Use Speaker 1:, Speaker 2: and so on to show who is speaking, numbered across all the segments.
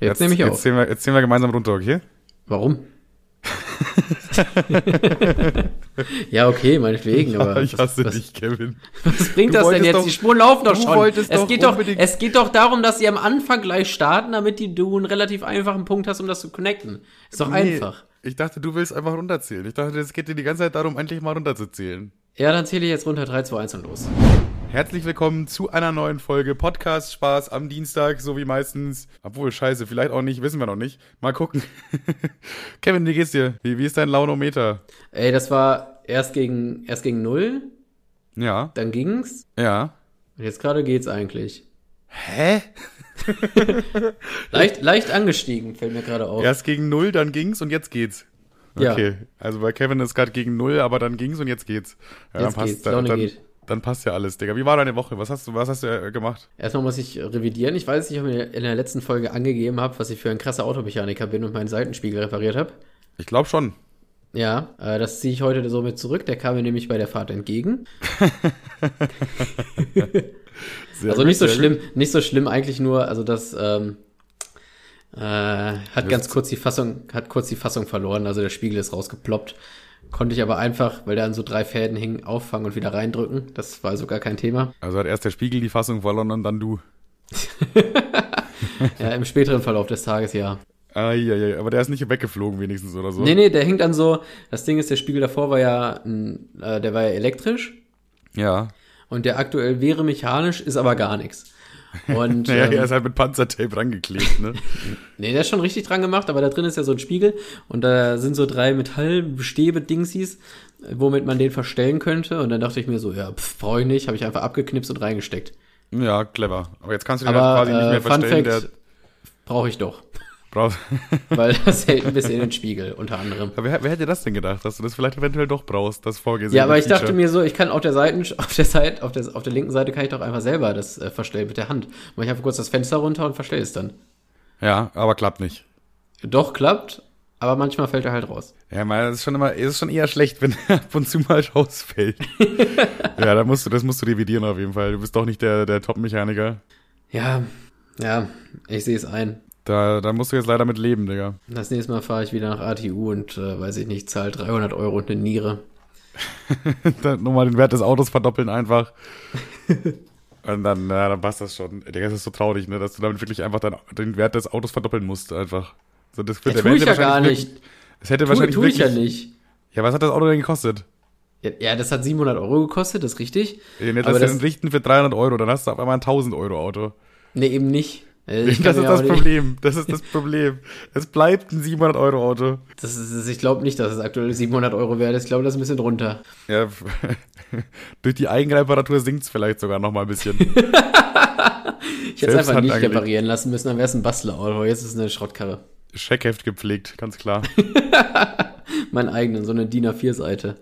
Speaker 1: Jetzt, nehme ich auf.
Speaker 2: Jetzt zählen, wir, jetzt zählen wir gemeinsam runter, okay?
Speaker 1: Warum? ja, okay, meinetwegen,
Speaker 2: Ja,
Speaker 1: aber.
Speaker 2: ich hasse
Speaker 1: was,
Speaker 2: dich, Kevin.
Speaker 1: Was bringt
Speaker 2: Du
Speaker 1: das denn jetzt?
Speaker 2: doch-
Speaker 1: die Spuren laufen doch schon. Es
Speaker 2: doch
Speaker 1: geht doch, es geht doch darum, dass sie am Anfang gleich starten, damit die, du einen relativ einfachen Punkt hast, um das zu connecten. Ist doch
Speaker 2: Nee,
Speaker 1: einfach.
Speaker 2: Ich dachte, du willst einfach runterzählen. Ich dachte, es geht dir die ganze Zeit darum, endlich mal runterzuzählen.
Speaker 1: Ja, dann zähle ich jetzt runter 3, 2, 1 und los.
Speaker 2: Herzlich willkommen zu einer neuen Folge Podcast Spaß am Dienstag, so wie meistens. Obwohl, scheiße, vielleicht auch nicht, wissen wir noch nicht. Mal gucken. Kevin, wie geht's dir? Wie, wie ist dein Launometer?
Speaker 1: Ey, das war erst gegen, erst gegen 0,
Speaker 2: Ja,
Speaker 1: dann ging's.
Speaker 2: ja.
Speaker 1: Und jetzt gerade geht's eigentlich.
Speaker 2: Hä?
Speaker 1: Leicht, leicht angestiegen, fällt mir gerade auf.
Speaker 2: Erst gegen null, dann ging's und jetzt geht's.
Speaker 1: Ja.
Speaker 2: Okay, also bei Kevin ist gerade gegen null, aber dann ging's und jetzt geht's. Ja,
Speaker 1: Jetzt
Speaker 2: dann
Speaker 1: geht's,
Speaker 2: dann,
Speaker 1: Laune
Speaker 2: dann,
Speaker 1: geht.
Speaker 2: Dann passt ja alles, Digga. Wie war deine Woche? Was hast du, was hast du äh, gemacht?
Speaker 1: Erstmal muss ich revidieren. Ich weiß nicht, ob ich in der letzten Folge angegeben habe, was ich für ein krasser Automechaniker bin und meinen Seitenspiegel repariert habe.
Speaker 2: Ich glaube schon.
Speaker 1: Ja, äh, das ziehe ich heute so mit zurück. Der kam mir nämlich bei der Fahrt entgegen. Also nicht so schlimm, nicht so schlimm eigentlich nur, also das ähm, äh, hat ganz kurz die Fassung, hat kurz die Fassung verloren, also der Spiegel ist rausgeploppt. Konnte ich aber einfach, weil der an so drei Fäden hing, auffangen und wieder reindrücken. Das war also gar kein Thema.
Speaker 2: Also hat erst der Spiegel die Fassung verloren und dann du.
Speaker 1: Ja, im späteren Verlauf des Tages, ja.
Speaker 2: Eieiei, aber der ist nicht weggeflogen wenigstens oder so.
Speaker 1: Nee, nee, der hängt dann so, das Ding ist, der Spiegel davor war ja, ein, äh, der war ja elektrisch
Speaker 2: Ja.
Speaker 1: und der aktuell wäre mechanisch, ist aber gar nichts. Und
Speaker 2: Naja,
Speaker 1: ähm,
Speaker 2: er ist halt mit Panzertape rangeklebt, ne?
Speaker 1: Nee, der ist schon richtig dran gemacht, aber da drin ist ja so ein Spiegel und da sind so drei Metallstäbe-Dingsies, womit man den verstellen könnte. Und dann dachte ich mir so, ja, pff, brauche ich nicht, habe ich einfach abgeknipst und reingesteckt.
Speaker 2: ja, clever. Aber jetzt kannst du den
Speaker 1: Aber
Speaker 2: halt quasi nicht
Speaker 1: äh,
Speaker 2: mehr
Speaker 1: Fun
Speaker 2: verstellen. Der
Speaker 1: Fact, brauche ich doch,
Speaker 2: braucht.
Speaker 1: weil das hält ein bisschen in den Spiegel, unter anderem.
Speaker 2: Aber wer, wer hätte das denn gedacht, dass du das vielleicht eventuell doch brauchst, das vorgesehen?
Speaker 1: Ja, aber ich dachte mir so, ich kann auf der Seite, auf der Seite, auf der, auf der linken Seite kann ich doch einfach selber das äh, verstellen mit der Hand. Mach ich einfach kurz das Fenster runter und verstell es dann.
Speaker 2: Ja, aber klappt nicht.
Speaker 1: Doch, klappt, aber manchmal fällt er halt raus.
Speaker 2: Ja, man, das ist schon immer, es ist schon eher schlecht, wenn er ab und zu mal rausfällt. ja, da musst du, das musst du revidieren auf jeden Fall. Du bist doch nicht der, der Top-Mechaniker.
Speaker 1: Ja, ja, ich sehe es ein.
Speaker 2: Da, da musst du jetzt leider mit leben, Digga.
Speaker 1: Das nächste Mal fahre ich wieder nach ATU und, äh, weiß ich nicht, zahle 300 Euro und eine Niere.
Speaker 2: dann nochmal den Wert des Autos verdoppeln einfach. Und dann, na, dann passt das schon. Digga, das ist so traurig, ne, dass du damit wirklich einfach dann den Wert des Autos verdoppeln musst, einfach. So, das
Speaker 1: Ja,
Speaker 2: der
Speaker 1: tu ich ja gar nicht.
Speaker 2: Es hätte
Speaker 1: Tu,
Speaker 2: wahrscheinlich
Speaker 1: tu ich
Speaker 2: wirklich,
Speaker 1: ja nicht.
Speaker 2: Ja, was hat das Auto denn gekostet?
Speaker 1: Ja, ja, das hat 700 Euro gekostet, das ist richtig.
Speaker 2: Den jetzt
Speaker 1: Aber das-
Speaker 2: den richten für 300 Euro, dann hast du auf einmal ein 1000 Euro Auto.
Speaker 1: Nee, eben nicht. Äh, ich
Speaker 2: das ist das Problem. Das ist das Problem. Es bleibt ein 700 Euro Auto.
Speaker 1: Das ist, ich glaube nicht, dass es aktuell 700 Euro wert ist. Ich glaube, das ist ein bisschen drunter.
Speaker 2: Ja, durch die Eigenreparatur sinkt es vielleicht sogar noch mal ein bisschen.
Speaker 1: Ich hätte es einfach
Speaker 2: Hand
Speaker 1: nicht
Speaker 2: angelegt.
Speaker 1: reparieren lassen müssen, dann wäre es ein Bastlerauto. Jetzt ist es eine Schrottkarre.
Speaker 2: Scheckheft gepflegt, ganz klar.
Speaker 1: Mein eigenen, so eine DIN A4-Seite.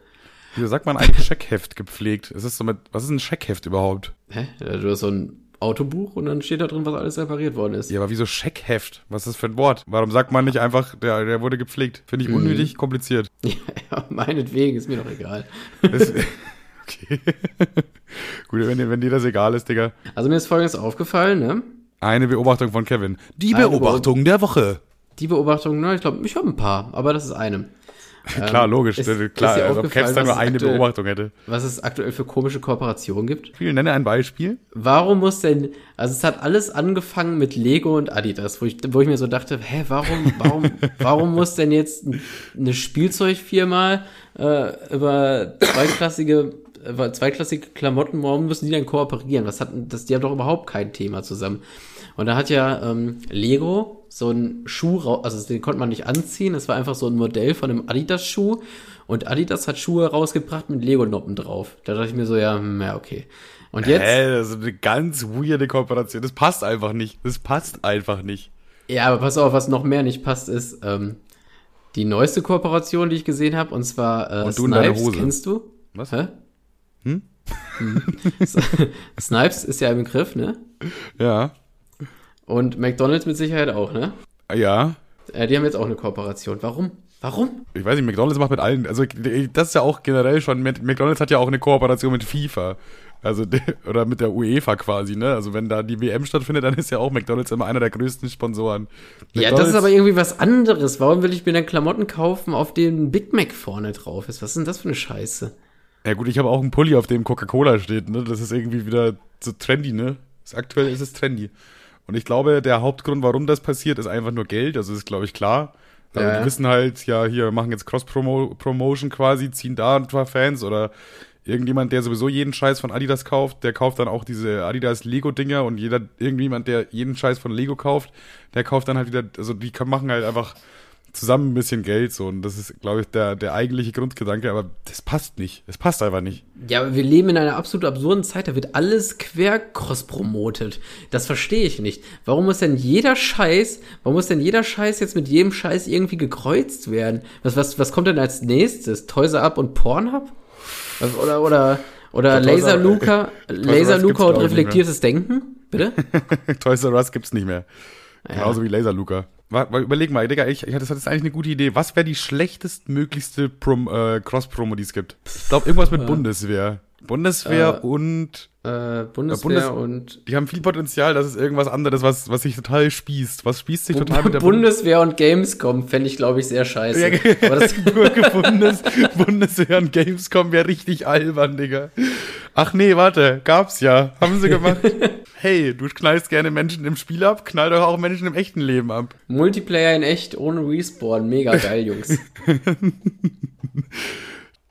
Speaker 2: Wieso sagt man eigentlich Scheckheft gepflegt? Es ist so mit, was ist ein Scheckheft überhaupt?
Speaker 1: Hä? Du hast so ein Autobuch und dann steht da drin, was alles repariert worden ist.
Speaker 2: Ja, aber wieso Scheckheft? Was ist das für ein Wort? Warum sagt man nicht einfach, der, der wurde gepflegt? Finde ich
Speaker 1: Mhm.
Speaker 2: unnötig kompliziert.
Speaker 1: Ja, meinetwegen, ist mir doch egal.
Speaker 2: Das, okay. Gut, wenn, dir- wenn dir das egal ist, Digga.
Speaker 1: Also mir ist folgendes aufgefallen, ne?
Speaker 2: Eine Beobachtung von Kevin. Die
Speaker 1: Eine
Speaker 2: Beobachtung der Woche.
Speaker 1: Die Beobachtung, na, ich glaube, ich habe ein paar, aber das ist eine.
Speaker 2: Klar, logisch.
Speaker 1: ist- ist
Speaker 2: klar,
Speaker 1: dir
Speaker 2: also ob Caps da nur eine
Speaker 1: aktuell-
Speaker 2: Beobachtung hätte.
Speaker 1: Was es aktuell für komische Kooperationen gibt.
Speaker 2: Ich nenne ein Beispiel.
Speaker 1: Warum muss denn, also es hat alles angefangen mit Lego und Adidas, wo ich, wo ich mir so dachte, hä, warum, warum, warum muss denn jetzt eine Spielzeugfirma äh, über zweiklassige, über zweiklassige Klamotten, warum müssen die dann kooperieren? Was hat, das, die haben doch überhaupt kein Thema zusammen. Und da hat ja ähm, Lego so einen Schuh, rau- also den konnte man nicht anziehen, es war einfach so ein Modell von einem Adidas-Schuh und Adidas hat Schuhe rausgebracht mit Lego-Noppen drauf. Da dachte ich mir so, ja, hm, ja, okay. Und jetzt,
Speaker 2: Hä, das ist eine ganz weirde Kooperation. Das passt einfach nicht. Das passt einfach nicht.
Speaker 1: ja, aber pass auf, was noch mehr nicht passt, ist ähm, die neueste Kooperation, die ich gesehen habe, und zwar äh,
Speaker 2: Und du
Speaker 1: Snipes,
Speaker 2: Hose.
Speaker 1: kennst du?
Speaker 2: Was?
Speaker 1: Hä? Hm? Snipes ist ja im Begriff, ne?
Speaker 2: Ja.
Speaker 1: Und McDonalds mit Sicherheit auch, ne?
Speaker 2: Ja.
Speaker 1: Äh, die haben jetzt auch eine Kooperation. Warum? Warum?
Speaker 2: Ich weiß nicht, McDonalds macht mit allen. Also, das ist ja auch generell schon. mit- McDonalds hat ja auch eine Kooperation mit FIFA. Also, oder mit der UEFA quasi, ne? Also, wenn da die WM stattfindet, dann ist ja auch McDonalds immer einer der größten Sponsoren.
Speaker 1: Ja, das ist aber irgendwie was anderes. Warum will ich mir dann Klamotten kaufen, auf denen Big Mac vorne drauf ist? Was ist denn das für eine Scheiße?
Speaker 2: Ja, gut, ich habe auch einen Pulli, auf dem Coca-Cola steht, ne? Das ist irgendwie wieder so trendy, ne? Aktuell ist es trendy. Und ich glaube, der Hauptgrund, warum das passiert, ist einfach nur Geld. Also, ist, glaube ich, klar. Also,
Speaker 1: Ja.
Speaker 2: die wissen halt, ja, hier, machen jetzt Cross-Promotion quasi, ziehen da ein paar Fans oder irgendjemand, der sowieso jeden Scheiß von Adidas kauft, der kauft dann auch diese Adidas Lego-Dinger und jeder, irgendjemand, der jeden Scheiß von Lego kauft, der kauft dann halt wieder, also die machen halt einfach zusammen ein bisschen Geld so und das ist, glaube ich, der, der eigentliche Grundgedanke, aber das passt nicht. Es passt einfach nicht.
Speaker 1: Ja, aber wir leben in einer absolut absurden Zeit, da wird alles quer cross-promotet. Das verstehe ich nicht. Warum muss denn jeder Scheiß, warum muss denn jeder Scheiß jetzt mit jedem Scheiß irgendwie gekreuzt werden? Was, was, was kommt denn als nächstes? Toys Up und Pornhub? Oder, oder, oder Laser Luca, Laser Luca und reflektiertes Denken? Bitte?
Speaker 2: Toys R Us gibt's nicht mehr. Genauso wie Laser Luca. Wa- wa- Überleg mal, Digga, ich, ich, das ist eigentlich eine gute Idee. Was wäre die schlechtestmöglichste Prom, äh, Cross-Promo, die es gibt? Ich glaube, irgendwas mit Bundeswehr. Bundeswehr
Speaker 1: Äh,
Speaker 2: und
Speaker 1: Äh, Bundeswehr
Speaker 2: Bundes-
Speaker 1: und
Speaker 2: die haben viel Potenzial, das ist irgendwas anderes, was, was sich total spießt. Was spießt sich total mit der
Speaker 1: Bundeswehr und Gamescom fände ich, glaube ich, sehr scheiße.
Speaker 2: Ja,
Speaker 1: Aber das,
Speaker 2: Bundes Bundeswehr und Gamescom wäre richtig albern, Digga. Ach nee, warte, gab's ja. Haben sie gemacht. hey, du knallst gerne Menschen im Spiel ab, knall doch auch Menschen im echten Leben ab.
Speaker 1: Multiplayer in echt ohne Respawn, mega geil, Jungs.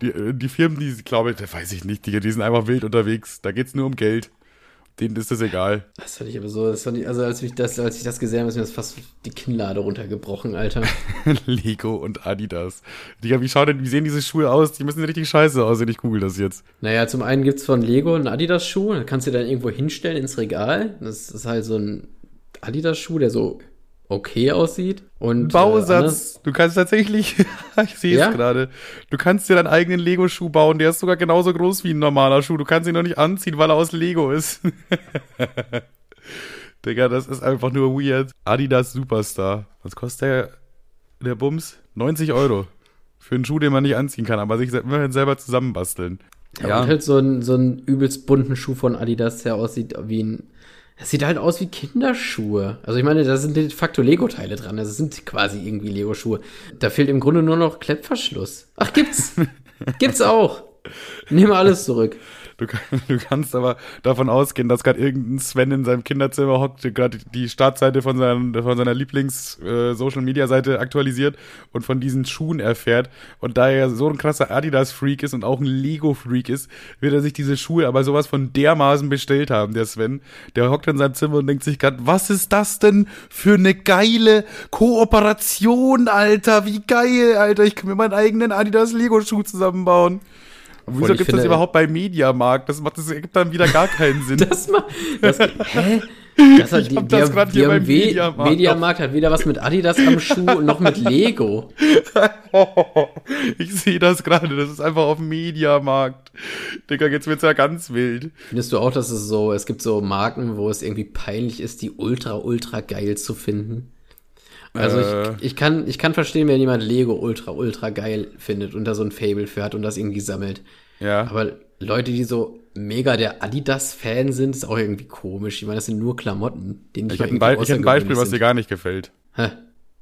Speaker 2: Die, äh, die Firmen, die, glaube ich, da weiß ich nicht, Digga, die sind einfach wild unterwegs. Da geht's nur um Geld. Denen ist das egal.
Speaker 1: Das fand ich aber so, das fand ich, also als ich das, als ich das gesehen habe, ist mir das fast die Kinnlade runtergebrochen, Alter.
Speaker 2: Lego und Adidas. Digga, wie schaut denn, wie sehen diese Schuhe aus? Die müssen richtig scheiße aussehen. Ich google das jetzt.
Speaker 1: Naja, zum einen gibt's von Lego einen Adidas-Schuh, da kannst du dann irgendwo hinstellen ins Regal. Das ist halt so ein Adidas-Schuh, der so okay aussieht. Und, Äh,
Speaker 2: Bausatz. du kannst tatsächlich, ich sehe es
Speaker 1: Ja?
Speaker 2: gerade, du kannst dir deinen eigenen Lego-Schuh bauen. Der ist sogar genauso groß wie ein normaler Schuh. Du kannst ihn noch nicht anziehen, weil er aus Lego ist. Digga, das ist einfach nur weird. Adidas Superstar. Was kostet der, der Bums? 90 Euro. Für einen Schuh, den man nicht anziehen kann, aber sich immerhin selber zusammenbasteln.
Speaker 1: Ja, und halt so ein, so ein übelst bunten Schuh von Adidas, der aussieht wie ein. Das sieht halt aus wie Kinderschuhe. Also ich meine, da sind de facto Lego-Teile dran. Das sind quasi irgendwie Lego-Schuhe. Da fehlt im Grunde nur noch Klettverschluss. Ach, gibt's. gibt's auch. Nehme alles zurück.
Speaker 2: Du, du kannst aber davon ausgehen, dass gerade irgendein Sven in seinem Kinderzimmer hockt, gerade die Startseite von, seinen, von seiner Lieblings-Social-Media-Seite aktualisiert und von diesen Schuhen erfährt. Und da er so ein krasser Adidas-Freak ist und auch ein Lego-Freak ist, wird er sich diese Schuhe aber sowas von dermaßen bestellt haben, der Sven. Der hockt in seinem Zimmer und denkt sich gerade, was ist das denn für eine geile Kooperation, Alter? Wie geil, Alter. Ich kann mir meinen eigenen Adidas-Lego-Schuh zusammenbauen.
Speaker 1: Obwohl,
Speaker 2: Wieso gibt es das überhaupt bei Mediamarkt? Das macht das ergibt dann wieder gar keinen Sinn.
Speaker 1: Das mal. Das, hä? Das hat,
Speaker 2: Ich
Speaker 1: die,
Speaker 2: hab das
Speaker 1: die
Speaker 2: hier beim Mediamarkt
Speaker 1: Mediamarkt hat weder was mit Adidas am Schuh noch mit Lego.
Speaker 2: ich sehe das gerade, das ist einfach auf dem Mediamarkt. Digga, jetzt wird's ja ganz wild.
Speaker 1: Findest du auch, dass es so, es gibt so Marken, wo es irgendwie peinlich ist, die ultra, ultra geil zu finden? Also
Speaker 2: Äh.
Speaker 1: ich, ich, kann, ich kann verstehen, wenn jemand Lego ultra, ultra geil findet und da so ein Fable für hat und das irgendwie sammelt.
Speaker 2: Ja.
Speaker 1: Aber Leute, die so mega der Adidas-Fan sind, ist auch irgendwie komisch. Ich meine, das sind nur Klamotten, nicht
Speaker 2: ich
Speaker 1: mal
Speaker 2: habe ein, ich ein Beispiel, was dir gar nicht gefällt.
Speaker 1: Hä?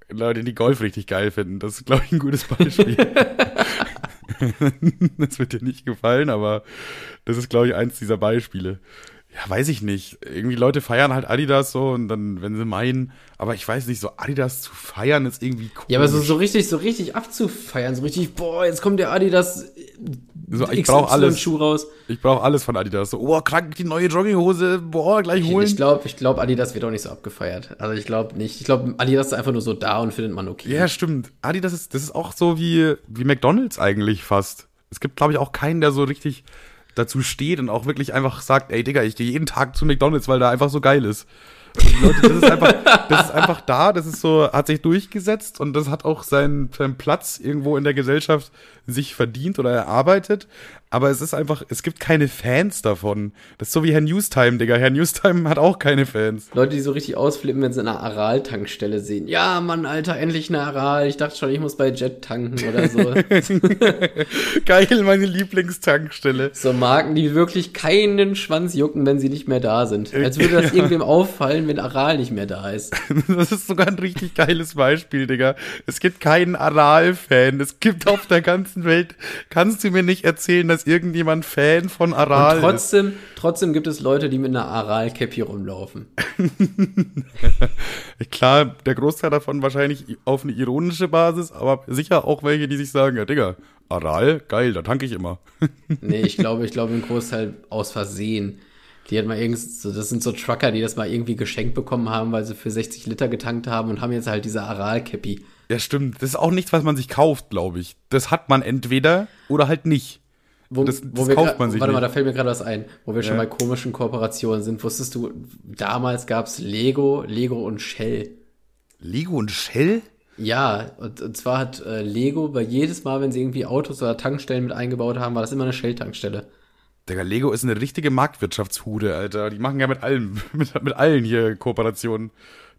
Speaker 2: Leute, die Golf richtig geil finden. Das ist, glaube ich, ein gutes Beispiel. das wird dir nicht gefallen, aber das ist, glaube ich, eins dieser Beispiele. Ja, weiß ich nicht. Irgendwie Leute feiern halt Adidas so und dann, wenn sie meinen, aber ich weiß nicht, so Adidas zu feiern ist irgendwie cool.
Speaker 1: Ja, aber so, so richtig, so richtig abzufeiern, so richtig, boah, jetzt kommt der Adidas
Speaker 2: So, ich brauch alles.
Speaker 1: Schuh raus.
Speaker 2: Ich brauche alles von Adidas. So, oh, krank, die neue Jogginghose, boah, gleich holen.
Speaker 1: Ich glaube, ich glaub, Adidas wird auch nicht so abgefeiert. Also ich glaube nicht. Ich glaube, Adidas ist einfach nur so da und findet man okay.
Speaker 2: Ja, stimmt. Adidas ist, das ist auch so wie, wie McDonalds eigentlich fast. Es gibt, glaube ich, auch keinen, der so richtig dazu steht und auch wirklich einfach sagt, ey Digga, ich gehe jeden Tag zu McDonalds, weil da einfach so geil ist. Leute, das ist einfach, das ist einfach da, das ist so, hat sich durchgesetzt und das hat auch seinen, seinen Platz irgendwo in der Gesellschaft sich verdient oder erarbeitet. Aber es ist einfach, es gibt keine Fans davon. Das ist so wie Herr Newstime, Digga. Herr Newstime hat auch keine Fans.
Speaker 1: Leute, die so richtig ausflippen, wenn sie eine Aral-Tankstelle sehen. Ja, Mann, Alter, endlich eine Aral. Ich dachte schon, ich muss bei Jet tanken oder so.
Speaker 2: Geil, meine Lieblingstankstelle.
Speaker 1: So Marken, die wirklich keinen Schwanz jucken, wenn sie nicht mehr da sind. Als würde das irgendwem auffallen, wenn Aral nicht mehr da ist.
Speaker 2: Das ist sogar ein richtig geiles Beispiel, Digga. Es gibt keinen Aral-Fan. Es gibt auf der ganzen Welt, kannst du mir nicht erzählen, dass irgendjemand Fan von Aral
Speaker 1: Und trotzdem, ist. Trotzdem gibt es Leute, die mit einer Aral-Cap hier rumlaufen.
Speaker 2: Klar, der Großteil davon wahrscheinlich auf eine ironische Basis, aber sicher auch welche, die sich sagen, ja Digga, Aral, geil, da tanke ich immer.
Speaker 1: nee, ich glaube, ich glaube, ein Großteil aus Versehen. Die hat mal irgend so, das sind so Trucker, die das mal irgendwie geschenkt bekommen haben, weil sie für 60 Liter getankt haben und haben jetzt halt diese Aral-Cappy.
Speaker 2: Ja, stimmt. Das ist auch nichts, was man sich kauft, glaube ich. Das hat man entweder oder halt nicht.
Speaker 1: Wo, das, das wo kauft man sich Warte nicht. mal, da fällt mir gerade was ein, wo wir ja. schon bei komischen Kooperationen sind. Wusstest du, damals gab's Lego, Lego und Shell.
Speaker 2: Lego und Shell?
Speaker 1: Ja, und, und zwar hat äh, Lego bei jedes Mal, wenn sie irgendwie Autos oder Tankstellen mit eingebaut haben, war das immer eine Shell-Tankstelle.
Speaker 2: Digga, Lego ist eine richtige Marktwirtschaftshude, Alter. Die machen ja mit allem, mit, mit allen hier Kooperationen.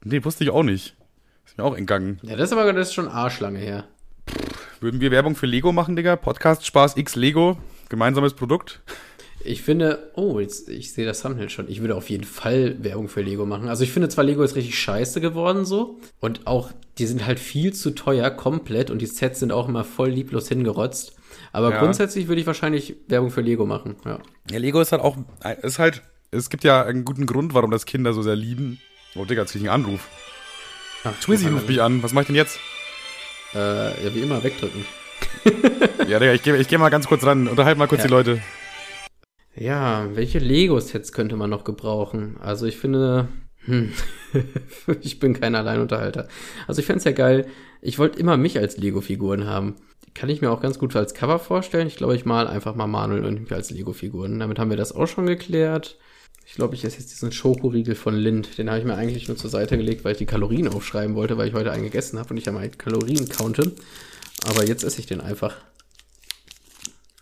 Speaker 2: Nee, wusste ich auch nicht. Ist mir auch entgangen.
Speaker 1: Ja, das ist aber das ist schon arschlange her.
Speaker 2: Pff, würden wir Werbung für Lego machen, Digga? Podcast Spaß X Lego. Gemeinsames Produkt?
Speaker 1: Ich finde, oh, jetzt, ich sehe das Thumbnail schon. Ich würde auf jeden Fall Werbung für Lego machen. Also ich finde zwar Lego ist richtig scheiße geworden so und auch die sind halt viel zu teuer komplett und die Sets sind auch immer voll lieblos hingerotzt. Aber ja. grundsätzlich würde ich wahrscheinlich Werbung für Lego machen. Ja.
Speaker 2: ja, Lego ist halt auch, ist halt, es gibt ja einen guten Grund, warum das Kinder so sehr lieben. Oh Digga, jetzt krieg ich einen Anruf. Ach, Twizzy ruft mich an. Was mach ich denn jetzt?
Speaker 1: Äh, ja, wie immer, wegdrücken.
Speaker 2: ja, Digga, ich gehe ich geh mal ganz kurz ran. Unterhalt mal kurz ja. die Leute.
Speaker 1: Ja, welche Lego-Sets könnte man noch gebrauchen? Also ich finde, hm, ich bin kein Alleinunterhalter. Also ich fände es ja geil. Ich wollte immer mich als Lego-Figuren haben. Die kann ich mir auch ganz gut als Cover vorstellen. Ich glaube, ich mal einfach mal Manuel und mich als Lego-Figuren. Damit haben wir das auch schon geklärt. Ich glaube, ich esse jetzt diesen Schokoriegel von Lind. Den habe ich mir eigentlich nur zur Seite gelegt, weil ich die Kalorien aufschreiben wollte, weil ich heute einen gegessen habe und ich ja mal Kalorien counte. Aber jetzt esse ich den einfach.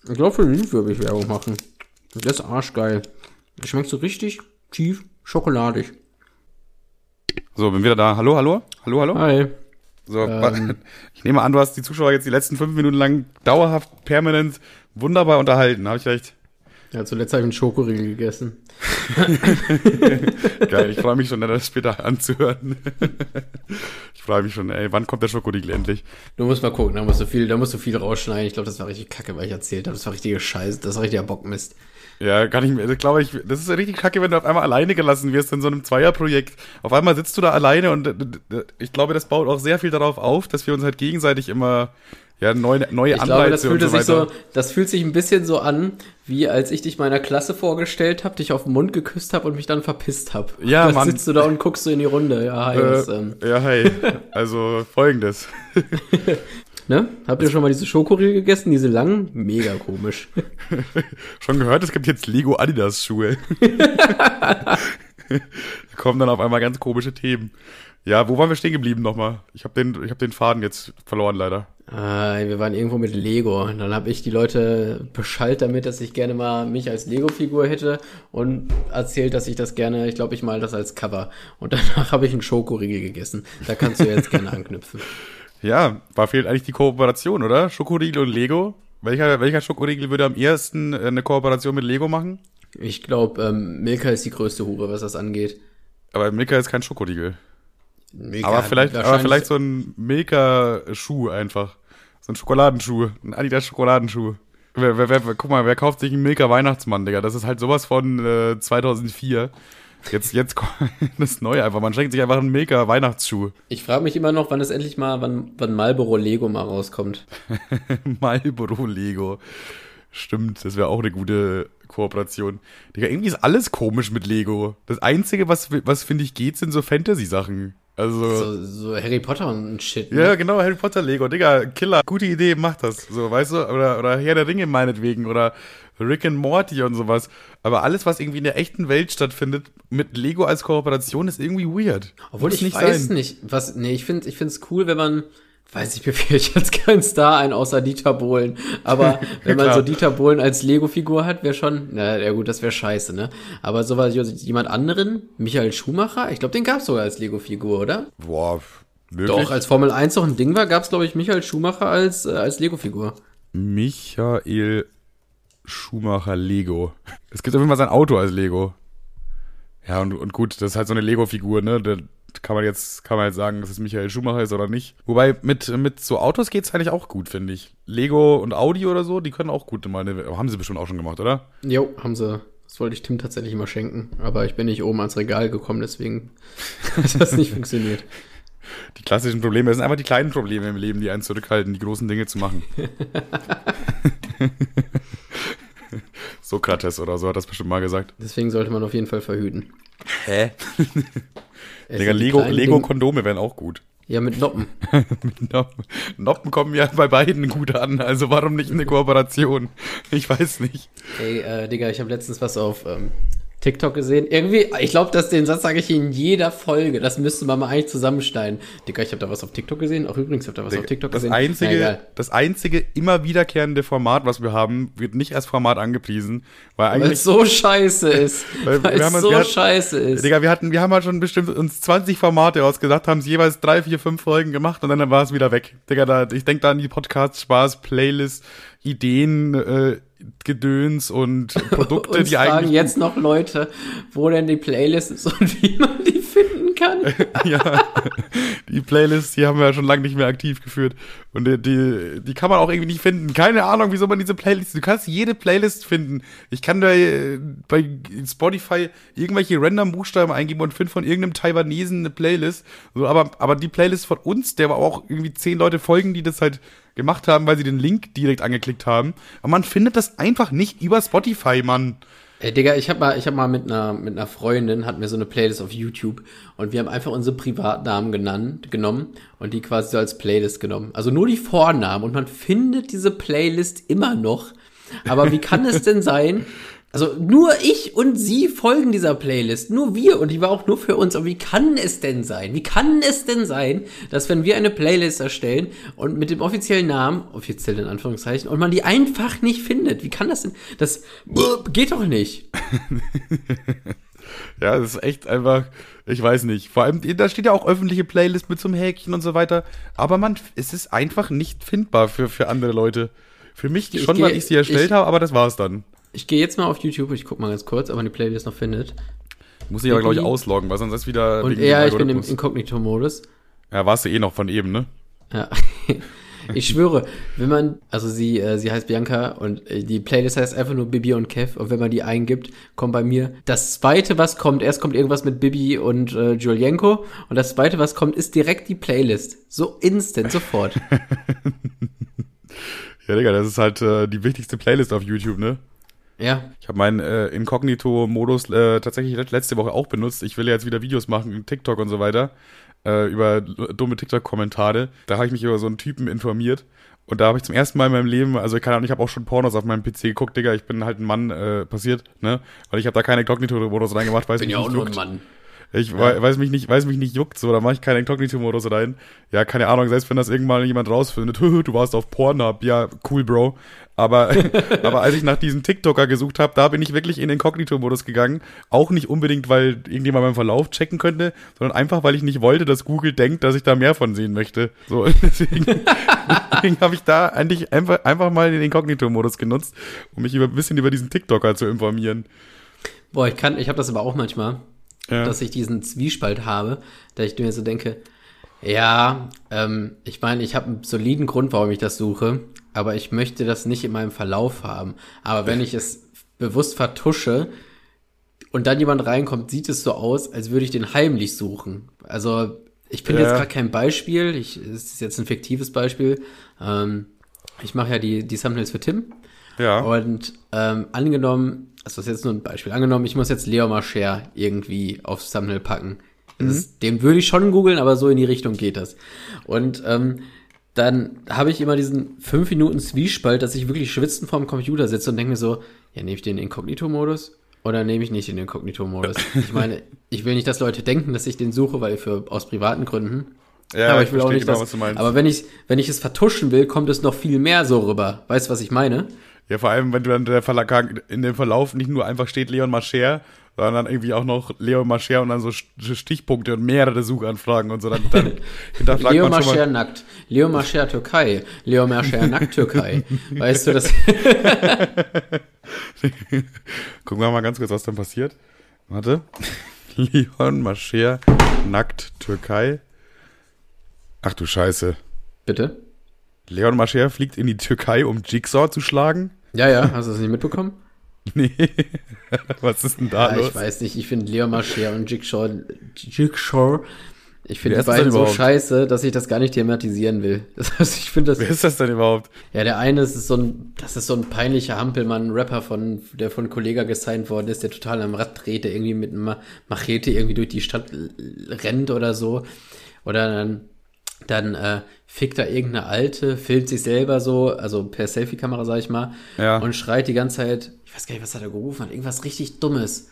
Speaker 1: Ich glaube, für den würde ich Werbung machen. Der ist arschgeil. Der schmeckt so richtig tief schokoladig.
Speaker 2: So, bin wieder da. Hallo, hallo? Hallo, hallo?
Speaker 1: Hi.
Speaker 2: So, ähm, ich nehme an, du hast die Zuschauer jetzt die letzten fünf Minuten lang dauerhaft, permanent, wunderbar unterhalten. Habe ich recht?
Speaker 1: Ja, zuletzt habe ich einen Schokoriegel gegessen.
Speaker 2: Geil, ich freue mich schon, das später anzuhören. ich freue mich schon, ey, wann kommt der Schokoriegel endlich?
Speaker 1: Du musst mal gucken, da musst du viel, da musst du viel rausschneiden. Ich glaube, das war richtig kacke, weil ich erzählt habe. Das war richtige Scheiße, das war richtiger Bockmist.
Speaker 2: Ja, kann ich mir, glaube ich, das ist richtig kacke, wenn du auf einmal alleine gelassen wirst in so einem Zweierprojekt. Auf einmal sitzt du da alleine und ich glaube, das baut auch sehr viel darauf auf, dass wir uns halt gegenseitig immer ja, neue, neue
Speaker 1: ich glaube, das fühlte so sich so, das fühlt sich ein bisschen so an, wie als ich dich meiner Klasse vorgestellt habe, dich auf den Mund geküsst habe und mich dann verpisst habe.
Speaker 2: Ja, dann
Speaker 1: Mann. sitzt du da und guckst so in die Runde. Ja, hi. Äh,
Speaker 2: ähm. Ja, hi. Also folgendes.
Speaker 1: ne? Habt ihr schon mal diese Schokoriegel gegessen, diese langen? Mega komisch.
Speaker 2: schon gehört, es gibt jetzt Lego Adidas Schuhe. da kommen dann auf einmal ganz komische Themen. Ja, wo waren wir stehen geblieben nochmal? Ich habe den, ich hab den Faden jetzt verloren leider.
Speaker 1: Äh, wir waren irgendwo mit Lego. Dann habe ich die Leute beschallt damit, dass ich gerne mal mich als Lego-Figur hätte und erzählt, dass ich das gerne, ich glaube, ich mal das als Cover. Und danach habe ich einen Schokoriegel gegessen. Da kannst du jetzt gerne anknüpfen.
Speaker 2: Ja, war fehlt eigentlich die Kooperation, oder? Schokoriegel und Lego? Welcher, welcher Schokoriegel würde am ehesten äh, eine Kooperation mit Lego machen?
Speaker 1: Ich glaube, ähm, Milka ist die größte Hure, was das angeht.
Speaker 2: Aber Milka ist kein Schokoriegel. Milka aber vielleicht, aber vielleicht so ein Milka-Schuh einfach. So ein Schokoladenschuh. Ein Adidas Schokoladenschuh. Wer, wer, wer, guck mal, wer kauft sich einen Milka Weihnachtsmann, Digga? Das ist halt sowas von äh, 2004. Jetzt, jetzt das ist neu einfach. Man schenkt sich einfach einen Milka Weihnachtsschuh.
Speaker 1: Ich frage mich immer noch, wann es endlich mal, wann, wann Marlboro Lego mal rauskommt.
Speaker 2: Marlboro Lego. Stimmt, das wäre auch eine gute Kooperation. Digga, irgendwie ist alles komisch mit Lego. Das Einzige, was, was finde ich geht, sind so Fantasy-Sachen. Also.
Speaker 1: So, so Harry Potter und Shit.
Speaker 2: Ne? Ja, genau, Harry Potter Lego. Digga, Killer. Gute Idee, mach das. So, weißt du? Oder, oder Herr der Ringe meinetwegen. Oder Rick and Morty und sowas. Aber alles, was irgendwie in der echten Welt stattfindet, mit Lego als Kooperation, ist irgendwie weird.
Speaker 1: Obwohl ich nicht weiß sein. nicht. Was, nee, ich finde es cool, wenn man weiß ich, mir fehlt jetzt kein Star ein, außer Dieter Bohlen. Aber wenn man so Dieter Bohlen als Lego-Figur hat, wäre schon, na ja gut, das wäre scheiße, ne? Aber so was jemand anderen, Michael Schumacher, ich glaube, den gab's sogar als Lego-Figur, oder?
Speaker 2: Boah,
Speaker 1: möglich. Doch, als Formel 1 noch ein Ding war, gab's glaube ich Michael Schumacher als, äh, als Lego-Figur.
Speaker 2: Michael Schumacher Lego. Es gibt auf jeden Fall sein Auto als Lego. Ja, und, und gut, das ist halt so eine Lego-Figur, ne? Der, kann man jetzt, kann man jetzt sagen, dass es Michael Schumacher ist oder nicht. Wobei mit, mit so Autos geht es eigentlich auch gut, finde ich. Lego und Audi oder so, die können auch gut mal eine, haben sie bestimmt auch schon gemacht, oder?
Speaker 1: Jo, haben sie. Das wollte ich Tim tatsächlich mal schenken, aber ich bin nicht oben ans Regal gekommen, deswegen hat das nicht funktioniert.
Speaker 2: Die klassischen Probleme sind einfach die kleinen Probleme im Leben, die einen zurückhalten, die großen Dinge zu machen. Sokrates oder so hat das bestimmt mal gesagt.
Speaker 1: Deswegen sollte man auf jeden Fall verhüten.
Speaker 2: Hä? Digga, Lego, Lego Kondome wären auch gut.
Speaker 1: Ja, mit Noppen.
Speaker 2: mit Noppen. Noppen kommen ja bei beiden gut an, also warum nicht eine Kooperation? Ich weiß nicht.
Speaker 1: Ey, äh, Digga, ich habe letztens was auf ähm, TikTok gesehen. Irgendwie, ich glaube, dass den Satz sage ich in jeder Folge. Das müsste man mal eigentlich zusammenschneiden. Digga, ich habe da was auf TikTok gesehen. Auch übrigens, habe da was Digga, auf TikTok
Speaker 2: das
Speaker 1: gesehen.
Speaker 2: Einzige, ja, das einzige immer wiederkehrende Format, was wir haben, wird nicht als Format angepriesen. Weil eigentlich. Weil
Speaker 1: es so scheiße ist. weil, weil es so hatten, scheiße ist.
Speaker 2: Digga, wir hatten, wir haben halt schon bestimmt uns 20 Formate ausgesagt, haben es jeweils drei, vier, fünf Folgen gemacht und dann war es wieder weg. Digga, da, ich denke da an die Podcasts, Spaß, Playlist, Ideen, äh, Gedöns und Produkte,
Speaker 1: Uns
Speaker 2: die
Speaker 1: fragen eigentlich. jetzt noch Leute, wo denn die Playlist ist und wie man die finden kann.
Speaker 2: ja, die Playlist, die haben wir ja schon lange nicht mehr aktiv geführt. Und die, die, die, kann man auch irgendwie nicht finden. Keine Ahnung, wieso man diese Playlist. Du kannst jede Playlist finden. Ich kann da äh, bei Spotify irgendwelche random Buchstaben eingeben und finde von irgendeinem Taiwanesen eine Playlist. So, aber, aber die Playlist von uns, der war auch irgendwie zehn Leute folgen, die das halt gemacht haben, weil sie den Link direkt angeklickt haben. Aber man findet das einfach nicht über Spotify, Mann.
Speaker 1: Ey, Digga, ich hab mal, ich hab mal mit einer, mit einer Freundin, hatten wir so eine Playlist auf YouTube und wir haben einfach unsere Privatnamen genannt, genommen und die quasi so als Playlist genommen. Also nur die Vornamen und man findet diese Playlist immer noch. Aber wie kann es denn sein, also nur ich und sie folgen dieser Playlist, nur wir und die war auch nur für uns. Aber wie kann es denn sein? Wie kann es denn sein, dass wenn wir eine Playlist erstellen und mit dem offiziellen Namen, offiziell in Anführungszeichen, und man die einfach nicht findet? Wie kann das denn? Das geht doch nicht.
Speaker 2: ja, das ist echt einfach, ich weiß nicht. Vor allem, da steht ja auch öffentliche Playlist mit so einem Häkchen und so weiter. Aber man, es ist einfach nicht findbar für, für andere Leute. Für mich ich schon, geh, weil ich sie erstellt ich, habe, aber das war's dann.
Speaker 1: Ich gehe jetzt mal auf YouTube, ich guck mal ganz kurz, ob man die Playlist noch findet.
Speaker 2: Muss ich aber, glaube ich, ausloggen, weil sonst ist wieder.
Speaker 1: Und ja, ich bin im Inkognito-Modus.
Speaker 2: Ja, warst du eh noch von eben, ne?
Speaker 1: Ja. ich schwöre, wenn man, also sie, äh, sie heißt Bianca und äh, die Playlist heißt einfach nur Bibi und Kev und wenn man die eingibt, kommt bei mir das zweite, was kommt, erst kommt irgendwas mit Bibi und äh, Julienko und das zweite, was kommt, ist direkt die Playlist. So instant, sofort.
Speaker 2: ja, Digga, das ist halt äh, die wichtigste Playlist auf YouTube, ne?
Speaker 1: Ja.
Speaker 2: Ich habe meinen äh, Inkognito-Modus äh, tatsächlich letzte Woche auch benutzt. Ich will ja jetzt wieder Videos machen, TikTok und so weiter, äh, über dumme TikTok-Kommentare. Da habe ich mich über so einen Typen informiert. Und da habe ich zum ersten Mal in meinem Leben, also keine Ahnung, ich habe auch schon Pornos auf meinem PC geguckt, Digga, ich bin halt ein Mann äh, passiert, ne? Weil ich habe da keine Inkognito-Modus reingemacht, weil
Speaker 1: ich bin ja auch nur ein Mann.
Speaker 2: Ich ja. weiß mich nicht, weiß mich nicht juckt, so, da mache ich keinen Inkognito-Modus rein. Ja, keine Ahnung, selbst wenn das irgendwann jemand rausfindet, du warst auf Pornhub, ja, cool, Bro. Aber, aber als ich nach diesem TikToker gesucht habe, da bin ich wirklich in den Inkognito-Modus gegangen. Auch nicht unbedingt, weil irgendjemand meinen Verlauf checken könnte, sondern einfach, weil ich nicht wollte, dass Google denkt, dass ich da mehr von sehen möchte. So, deswegen, deswegen habe ich da eigentlich einfach, einfach mal den Inkognito-Modus genutzt, um mich über, ein bisschen über diesen TikToker zu informieren.
Speaker 1: Boah, ich kann, ich habe das aber auch manchmal ja. dass ich diesen Zwiespalt habe, da ich mir so denke, ja, ähm, ich meine, ich habe einen soliden Grund, warum ich das suche, aber ich möchte das nicht in meinem Verlauf haben. Aber wenn ich es bewusst vertusche und dann jemand reinkommt, sieht es so aus, als würde ich den heimlich suchen. Also ich bin ja. jetzt gerade kein Beispiel, ich, es ist jetzt ein fiktives Beispiel. Ähm, ich mache ja die, die Thumbnails für Tim.
Speaker 2: Ja.
Speaker 1: Und ähm, angenommen, also das ist jetzt nur ein Beispiel, angenommen, ich muss jetzt Leo Marcher irgendwie aufs Thumbnail packen. Das, den würde ich schon googeln, aber so in die Richtung geht das. Und ähm, dann habe ich immer diesen fünf Minuten Zwiespalt, dass ich wirklich schwitzend vorm Computer sitze und denke mir so, ja, nehme ich den Inkognito-Modus oder nehme ich nicht den Inkognito-Modus? Ich meine, ich will nicht, dass Leute denken, dass ich den suche, weil für aus privaten Gründen.
Speaker 2: Ja,
Speaker 1: aber ich will auch nicht,
Speaker 2: genau,
Speaker 1: dass,
Speaker 2: was du meinst.
Speaker 1: aber wenn ich, wenn ich es vertuschen will, kommt es noch viel mehr so rüber. Weißt du, was ich meine?
Speaker 2: Ja, vor allem, wenn du dann der Verlag in dem Verlauf nicht nur einfach steht Leon Mascher, sondern dann irgendwie auch noch Leon Mascher und dann so Stichpunkte und mehrere Suchanfragen und so. Dann, dann hinterfragt
Speaker 1: Leo
Speaker 2: man schon
Speaker 1: Mascher nackt. Leo Mascher Türkei. Leo Mascher nackt Türkei. Weißt du, das,
Speaker 2: Gucken wir mal ganz kurz, was dann passiert. Warte. Leon Mascher, nackt Türkei. Ach du Scheiße.
Speaker 1: bitte?
Speaker 2: Leon Mascher fliegt in die Türkei, um Jigsaw zu schlagen?
Speaker 1: Ja, ja, hast du das nicht mitbekommen?
Speaker 2: Nee. was ist denn da
Speaker 1: Ja,
Speaker 2: los?
Speaker 1: ich weiß nicht, ich finde Leo Mascher und Jigsaw, Jigsaw, ich finde die beiden so scheiße, dass ich das gar nicht thematisieren will. Das heißt, ich finde das,
Speaker 2: Wer ist das denn überhaupt?
Speaker 1: ja, der eine ist so ein, das ist so ein peinlicher Hampelmann, Rapper von, der von Kollega gesigned worden ist, der total am Rad dreht, der irgendwie mit einer Machete irgendwie durch die Stadt rennt oder so. Oder dann, dann äh, fickt da irgendeine Alte, filmt sich selber so, also per Selfie-Kamera, sag ich mal,
Speaker 2: Ja.
Speaker 1: und schreit die ganze Zeit, ich weiß gar nicht, was hat er gerufen hat, irgendwas richtig Dummes.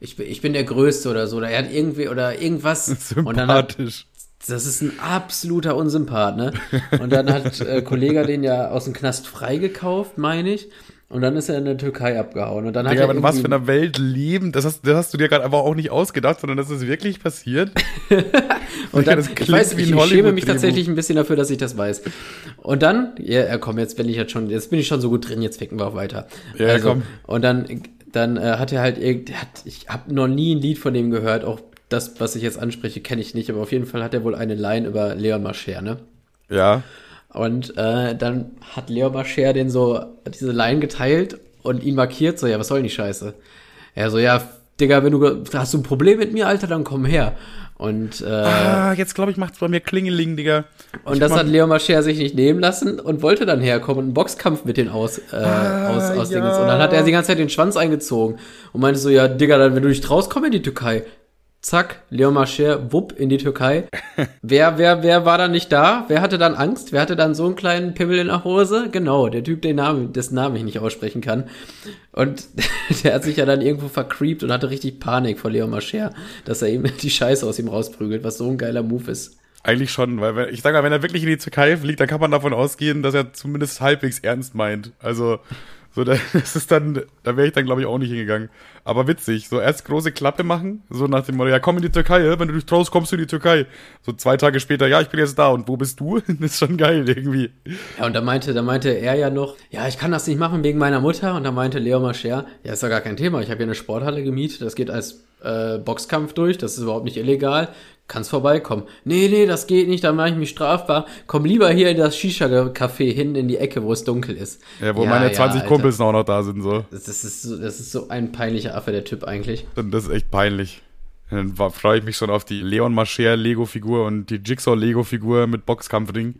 Speaker 1: Ich bin, ich bin der Größte oder so, oder er hat irgendwie, oder irgendwas. Und dann hat,
Speaker 2: Sympathisch.
Speaker 1: das ist ein absoluter Unsympath, ne? Und dann hat äh, Kollege den ja aus dem Knast freigekauft, meine ich. Und dann ist er in der Türkei abgehauen. Und dann hat
Speaker 2: Digga,
Speaker 1: er
Speaker 2: aber in was für
Speaker 1: irgendwie-
Speaker 2: einer Welt leben, das hast, das hast du dir gerade einfach auch nicht ausgedacht, sondern das ist wirklich passiert.
Speaker 1: Und dann,
Speaker 2: das
Speaker 1: ich weiß,
Speaker 2: wie
Speaker 1: ich, schäme mich tatsächlich ein bisschen dafür, dass ich das weiß. Und dann, ja, ja, komm, jetzt bin ich jetzt schon, jetzt bin ich schon so gut drin, jetzt ficken wir auch weiter.
Speaker 2: Ja,
Speaker 1: also,
Speaker 2: komm.
Speaker 1: Und dann, dann äh, hat er halt, irgend- der hat, ich habe noch nie ein Lied von dem gehört, auch das, was ich jetzt anspreche, kenne ich nicht, aber auf jeden Fall hat er wohl eine Line über Leon Mascher, ne?
Speaker 2: Ja.
Speaker 1: Und äh, dann hat Leon Mascher den so diese Line geteilt und ihn markiert, so, ja, was soll denn die Scheiße? Er so, ja, Digga, wenn du hast du ein Problem mit mir, Alter, dann komm her. Und äh,
Speaker 2: Ah, jetzt glaube ich, macht's bei mir Klingeling, Digga.
Speaker 1: und das
Speaker 2: mach-
Speaker 1: hat Leo Mascher sich nicht nehmen lassen und wollte dann herkommen und einen Boxkampf mit den aus, äh, aus, aus
Speaker 2: ja.
Speaker 1: Dingens. Und dann hat er die ganze Zeit den Schwanz eingezogen und meinte so, ja, Digga, dann, wenn du dich traust, komm in die Türkei. Zack, Leo Mascher, wupp, in die Türkei. wer, wer, wer war dann nicht da? Wer hatte dann Angst? Wer hatte dann so einen kleinen Pimmel in der Hose? Genau, der Typ, den Namen, dessen Namen ich nicht aussprechen kann. Und der hat sich ja dann irgendwo vercreept und hatte richtig Panik vor Leo Mascher, dass er ihm die Scheiße aus ihm rausprügelt, was so ein geiler Move ist.
Speaker 2: Eigentlich schon, weil wenn, ich sage mal, wenn er wirklich in die Türkei fliegt, dann kann man davon ausgehen, dass er zumindest halbwegs ernst meint. Also, so, da- das ist dann, da wäre ich dann, glaube ich, auch nicht hingegangen. Aber witzig, so erst große Klappe machen, so nach dem Motto, ja, komm in die Türkei, wenn du dich traust, kommst du in die Türkei. So zwei Tage später, ja, ich bin jetzt da und wo bist du? Das ist schon geil irgendwie.
Speaker 1: Ja, und da meinte, da meinte er ja noch, ja, ich kann das nicht machen wegen meiner Mutter. Und da meinte Leo Mascher, ja, ist ja gar kein Thema. Ich habe hier eine Sporthalle gemietet, das geht als äh, Boxkampf durch, das ist überhaupt nicht illegal. Kannst vorbeikommen. Nee, nee, das geht nicht, dann mache ich mich strafbar. Komm lieber hier in das Shisha-Café hin in die Ecke, wo es dunkel ist.
Speaker 2: Ja, wo meine 20
Speaker 1: Alter.
Speaker 2: Kumpels auch noch da sind, so.
Speaker 1: Das, ist so, das ist so ein peinlicher Affe, der Typ eigentlich.
Speaker 2: Das ist echt peinlich. Dann freue ich mich schon auf die Leon Mascher Lego-Figur und die Jigsaw Lego-Figur mit Boxkampfring.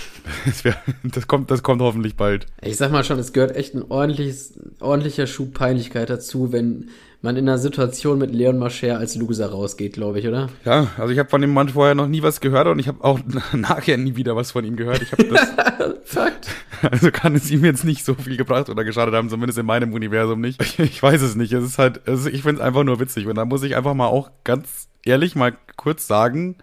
Speaker 2: Das, wär, das, kommt, das kommt hoffentlich bald.
Speaker 1: Ich sag mal schon, es gehört echt ein ordentliches, ordentlicher Schub Peinlichkeit dazu, wenn man in einer Situation mit Leon Mascher als Loser rausgeht, glaube ich, oder?
Speaker 2: Ja, also ich habe von dem Mann vorher noch nie was gehört und ich habe auch nachher nie wieder was von ihm gehört. Ich habe das,
Speaker 1: Fakt.
Speaker 2: also kann es ihm jetzt nicht so viel gebracht oder geschadet haben, zumindest in meinem Universum nicht. Ich, ich weiß es nicht. Es ist halt, ist, ich finde es einfach nur witzig und da muss ich einfach mal auch ganz ehrlich mal kurz sagen,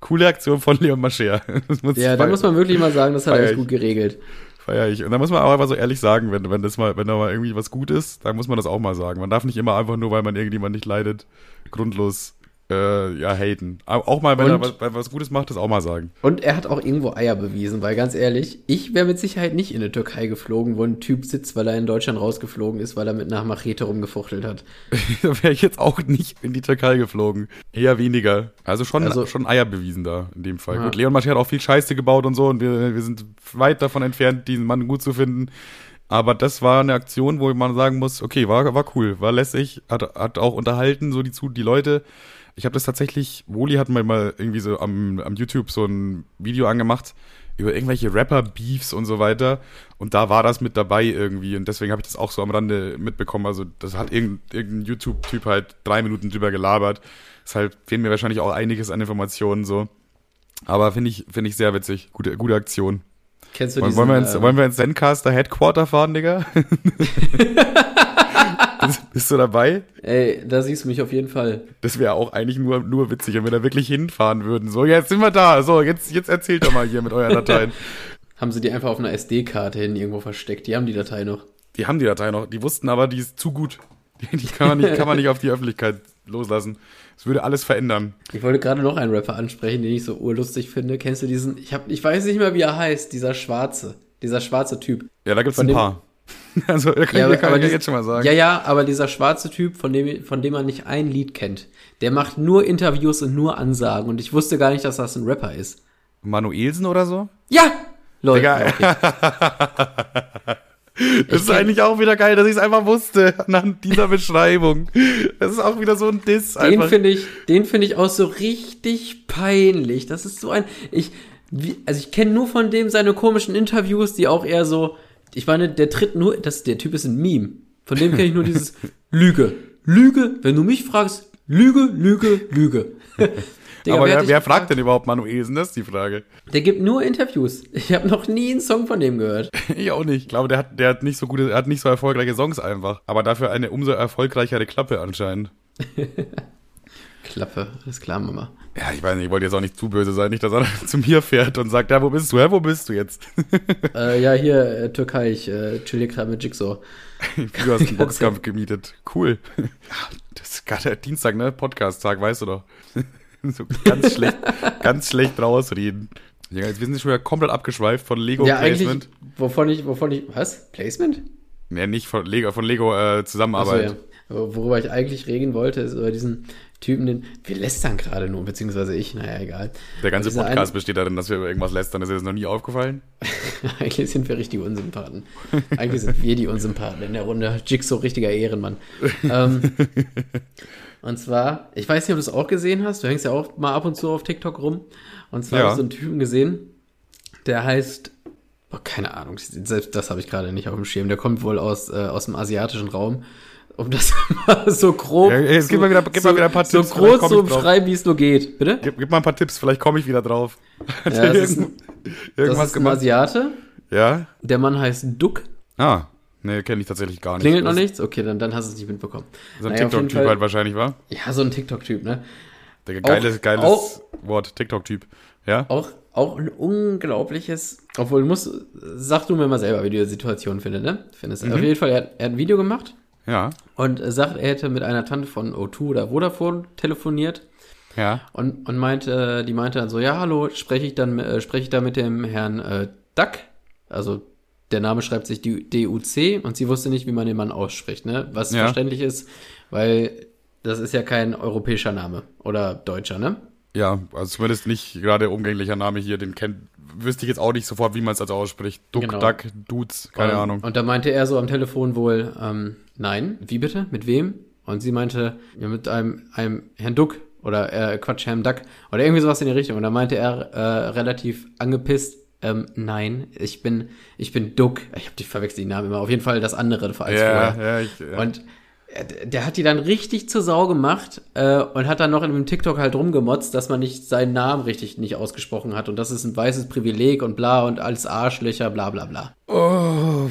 Speaker 2: coole Aktion von Leon Mascher. Das muss
Speaker 1: Ja, da muss man wirklich mal sagen, das hat er echt gut geregelt.
Speaker 2: Feier ich. Und da muss man auch einfach so ehrlich sagen, wenn, wenn das mal, wenn da mal irgendwie was gut ist, dann muss man das auch mal sagen. Man darf nicht immer einfach nur, weil man irgendjemand nicht leidet, grundlos äh, ja, haten. Au- Auch mal, wenn
Speaker 1: Und-
Speaker 2: er was, was Gutes macht, das auch mal sagen.
Speaker 1: Und er hat auch irgendwo Eier bewiesen, weil ganz ehrlich, ich wäre mit Sicherheit nicht in die Türkei geflogen, wo ein Typ sitzt, weil er in Deutschland rausgeflogen ist, weil er mit einer Machete rumgefuchtelt hat.
Speaker 2: da wäre ich jetzt auch nicht in die Türkei geflogen. Eher weniger. Also schon,
Speaker 1: Also-
Speaker 2: schon Eier bewiesen da, in dem Fall.
Speaker 1: Ja.
Speaker 2: Gut, Leon Mascher hat auch viel Scheiße gebaut und so und wir, wir sind weit davon entfernt, diesen Mann gut zu finden. Aber das war eine Aktion, wo man sagen muss, okay, war, war cool, war lässig, hat, hat auch unterhalten, so die, zu- die Leute. Ich habe das tatsächlich, Woli hat mir mal irgendwie so am, am YouTube so ein Video angemacht, über irgendwelche Rapper-Beefs und so weiter. Und da war das mit dabei irgendwie. Und deswegen habe ich das auch so am Rande mitbekommen. Also, das hat irgendein, irgendein YouTube-Typ halt drei Minuten drüber gelabert. Deshalb fehlen mir wahrscheinlich auch einiges an Informationen so. Aber finde ich, finde ich sehr witzig. Gute, gute Aktion.
Speaker 1: Kennst du diesen,
Speaker 2: wollen, wir ins,
Speaker 1: ähm,
Speaker 2: wollen wir ins Zencaster Headquarter fahren, Digga? bist, du dabei?
Speaker 1: Ey, da siehst du mich auf jeden Fall.
Speaker 2: Das wäre auch eigentlich nur, nur witzig, wenn wir da wirklich hinfahren würden. So, jetzt sind wir da. So, jetzt, jetzt erzählt doch mal hier mit euren Dateien.
Speaker 1: Haben sie die einfach auf einer SD-Karte hin irgendwo versteckt? Die haben die Datei noch.
Speaker 2: Die haben die Datei noch. Die wussten aber, die ist zu gut. Die, die kann, man nicht, kann man nicht auf die Öffentlichkeit loslassen. Das würde alles verändern.
Speaker 1: Ich wollte gerade noch einen Rapper ansprechen, den ich so urlustig finde. Kennst du diesen? Ich hab, ich weiß nicht mehr, wie er heißt. Dieser Schwarze, dieser schwarze Typ.
Speaker 2: Ja, da gibt's
Speaker 1: Von
Speaker 2: ein paar. Also, da kann,
Speaker 1: Ja,
Speaker 2: ich, kann ich ja
Speaker 1: dies-
Speaker 2: jetzt schon mal sagen.
Speaker 1: Ja, ja, aber dieser schwarze Typ, von dem, von dem man nicht ein Lied kennt, der macht nur Interviews und nur Ansagen. Und ich wusste gar nicht, dass das ein Rapper ist.
Speaker 2: Manuelsen oder so?
Speaker 1: Ja! Leute,
Speaker 2: Digga.
Speaker 1: okay.
Speaker 2: Das ist eigentlich auch wieder geil, dass ich es einfach wusste, anhand dieser Beschreibung. Das ist auch wieder so ein Diss.
Speaker 1: Den
Speaker 2: Einfach.
Speaker 1: finde ich, den finde ich auch so richtig peinlich. Das ist so ein, ich, wie, also ich kenne nur von dem seine komischen Interviews, die auch eher so, ich meine, der tritt nur, das, der Typ ist ein Meme. Von dem kenne ich nur dieses Lüge. Lüge, wenn du mich fragst, Lüge, Lüge, Lüge. Digga,
Speaker 2: Aber
Speaker 1: wer
Speaker 2: wer, fragt denn überhaupt Manuelsen? Das ist die Frage.
Speaker 1: Der gibt nur Interviews. Ich habe noch nie einen Song von dem gehört.
Speaker 2: Ich auch nicht. Ich glaube, der hat, der hat nicht so gute, er hat nicht so erfolgreiche Songs einfach. Aber dafür eine umso erfolgreichere Klappe anscheinend.
Speaker 1: Klappe, alles klar, Mama.
Speaker 2: Ja, ich weiß nicht, ich wollte jetzt auch nicht zu böse sein, nicht, dass er zu mir fährt und sagt, ja, wo bist du? Hä, wo bist du jetzt?
Speaker 1: äh, ja, hier, äh, Türkei, ich äh, chill hier gerade mit Jigsaw.
Speaker 2: Du hast einen Boxkampf gemietet. Cool. Ja, Das ist gerade Dienstag, ne? Podcast-Tag, weißt du doch. so ganz schlecht, ganz schlecht rausreden. Ja, jetzt wir sind schon wieder komplett abgeschweift von Lego
Speaker 1: ja, eigentlich,
Speaker 2: Placement.
Speaker 1: wovon ich, wovon ich, was? Placement?
Speaker 2: Nee, nicht von Lego, von Lego äh, Zusammenarbeit.
Speaker 1: ja. Aber Worüber ich eigentlich reden wollte, ist über diesen Typen, den wir lästern gerade nur, beziehungsweise ich, naja, egal.
Speaker 2: Der ganze Podcast besteht darin, dass wir über irgendwas lästern. Ist dir das noch nie aufgefallen?
Speaker 1: Eigentlich sind wir richtig Unsympathen. Eigentlich sind wir die Unsympathen in der Runde. Jigsaw, richtiger Ehrenmann. ähm, und zwar, ich weiß nicht, ob du es auch gesehen hast. Du hängst ja auch mal ab und zu auf TikTok rum. Und zwar
Speaker 2: Ja.
Speaker 1: habe ich so einen Typen gesehen, der heißt, oh, keine Ahnung, selbst das habe ich gerade nicht auf dem Schirm. Der kommt wohl aus, äh, aus dem asiatischen Raum. Um das mal so grob.
Speaker 2: Ja, jetzt
Speaker 1: so,
Speaker 2: gib mal wieder- gib
Speaker 1: so,
Speaker 2: mal wieder ein paar
Speaker 1: so
Speaker 2: Tipps, vielleicht
Speaker 1: groß zu beschreiben, wie es nur geht. Bitte?
Speaker 2: Gib, gib mal ein paar Tipps, vielleicht komme ich wieder drauf. Hat
Speaker 1: Ja, das ist Das
Speaker 2: irgendwas
Speaker 1: ist ein
Speaker 2: gemacht?
Speaker 1: Asiate.
Speaker 2: Ja?
Speaker 1: Der Mann heißt Duck.
Speaker 2: Ah, nee, kenne ich tatsächlich gar nicht.
Speaker 1: Klingelt noch
Speaker 2: Das-
Speaker 1: nichts? Okay, dann, dann hast du es nicht mitbekommen.
Speaker 2: So ein
Speaker 1: Naja,
Speaker 2: TikTok-Typ halt wahrscheinlich, war?
Speaker 1: Ja, so ein TikTok-Typ, ne?
Speaker 2: Der geiles, geiles
Speaker 1: auch-
Speaker 2: Wort, TikTok-Typ. Ja?
Speaker 1: Auch, auch ein unglaubliches, obwohl, du musst, sag du mir mal selber, wie du die Situation findest, ne? Findest.
Speaker 2: Mhm.
Speaker 1: Auf jeden Fall, er, er hat ein Video gemacht
Speaker 2: Ja.
Speaker 1: und sagt, er hätte mit einer Tante von O2 oder Vodafone telefoniert
Speaker 2: Ja.
Speaker 1: und, und meinte, die meinte dann so, ja, hallo, spreche ich dann, äh, spreche ich da mit dem Herrn äh, Duck? Also, der Name schreibt sich D-U-C und sie wusste nicht, wie man den Mann ausspricht, ne? Was
Speaker 2: Ja.
Speaker 1: verständlich ist, weil das ist ja kein europäischer Name oder deutscher, ne?
Speaker 2: Ja, also zumindest nicht gerade umgänglicher Name hier, den kennt, wüsste ich jetzt auch nicht sofort, wie man es also ausspricht. Duck,
Speaker 1: Genau.
Speaker 2: Duck, Dudes, keine
Speaker 1: und,
Speaker 2: Ahnung.
Speaker 1: Und da meinte er so am Telefon wohl, ähm, nein, wie bitte? Mit wem? Und sie meinte, ja, mit einem, einem Herrn Duck oder äh, Quatsch, Herrn Duck oder irgendwie sowas in die Richtung. Und da meinte er äh, relativ angepisst, ähm, nein, ich bin, ich bin Duck. Ich habe die verwechselt die Namen immer. Auf jeden Fall das andere als
Speaker 2: ja,
Speaker 1: vorher.
Speaker 2: ja, ich, ja.
Speaker 1: Und der hat die dann richtig zur Sau gemacht äh, und hat dann noch in dem TikTok halt rumgemotzt, dass man nicht seinen Namen richtig nicht ausgesprochen hat und das ist ein weißes Privileg und bla und als Arschlöcher, bla bla bla.
Speaker 2: oh.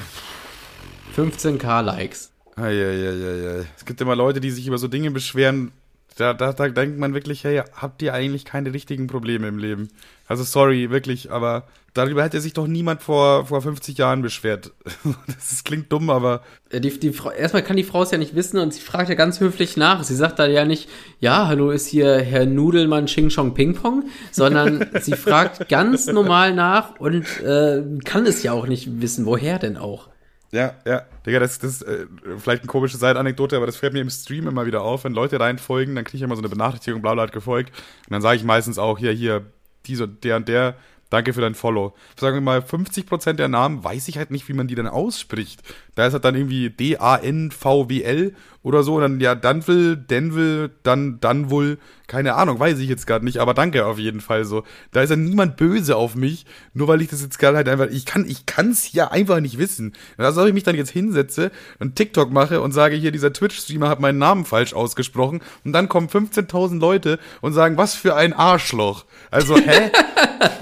Speaker 1: 15k Likes.
Speaker 2: Eieieiei. Es gibt immer Leute, die sich über so Dinge beschweren. Da, da, da denkt man wirklich, hey, habt ihr eigentlich keine richtigen Probleme im Leben? Also sorry, wirklich, aber darüber hätte sich doch niemand vor, vor 50 Jahren beschwert. Das ist, klingt dumm, aber
Speaker 1: Die, die Frau, erstmal kann die Frau es ja nicht wissen und sie fragt ja ganz höflich nach. Sie sagt da ja nicht, ja, hallo, ist hier Herr Nudelmann Ching Chong Ping Pong, sondern sie fragt ganz normal nach und äh, kann es ja auch nicht wissen, woher denn auch.
Speaker 2: Ja, ja. Digga, das ist äh, vielleicht eine komische Seitenanekdote, aber das fällt mir im Stream immer wieder auf. Wenn Leute reinfolgen, dann kriege ich immer so eine Benachrichtigung, bla bla hat gefolgt. Und dann sage ich meistens auch, hier, hier, dieser, der und der Danke für dein Follow. Sagen wir mal, 50% der Namen weiß ich halt nicht, wie man die dann ausspricht. Da ist halt dann irgendwie D-A-N-V-W-L oder so. Und dann, ja, Danville, Denville, dann, Danvul, keine Ahnung, weiß ich jetzt gerade nicht, aber danke auf jeden Fall so. Da ist ja niemand böse auf mich, nur weil ich das jetzt gerade halt einfach, ich kann, ich kann's ja einfach nicht wissen. Da soll ich mich dann jetzt hinsetze und TikTok mache und sage, hier, dieser Twitch-Streamer hat meinen Namen falsch ausgesprochen und dann kommen 15.000 Leute und sagen, was für ein Arschloch. Also, hä?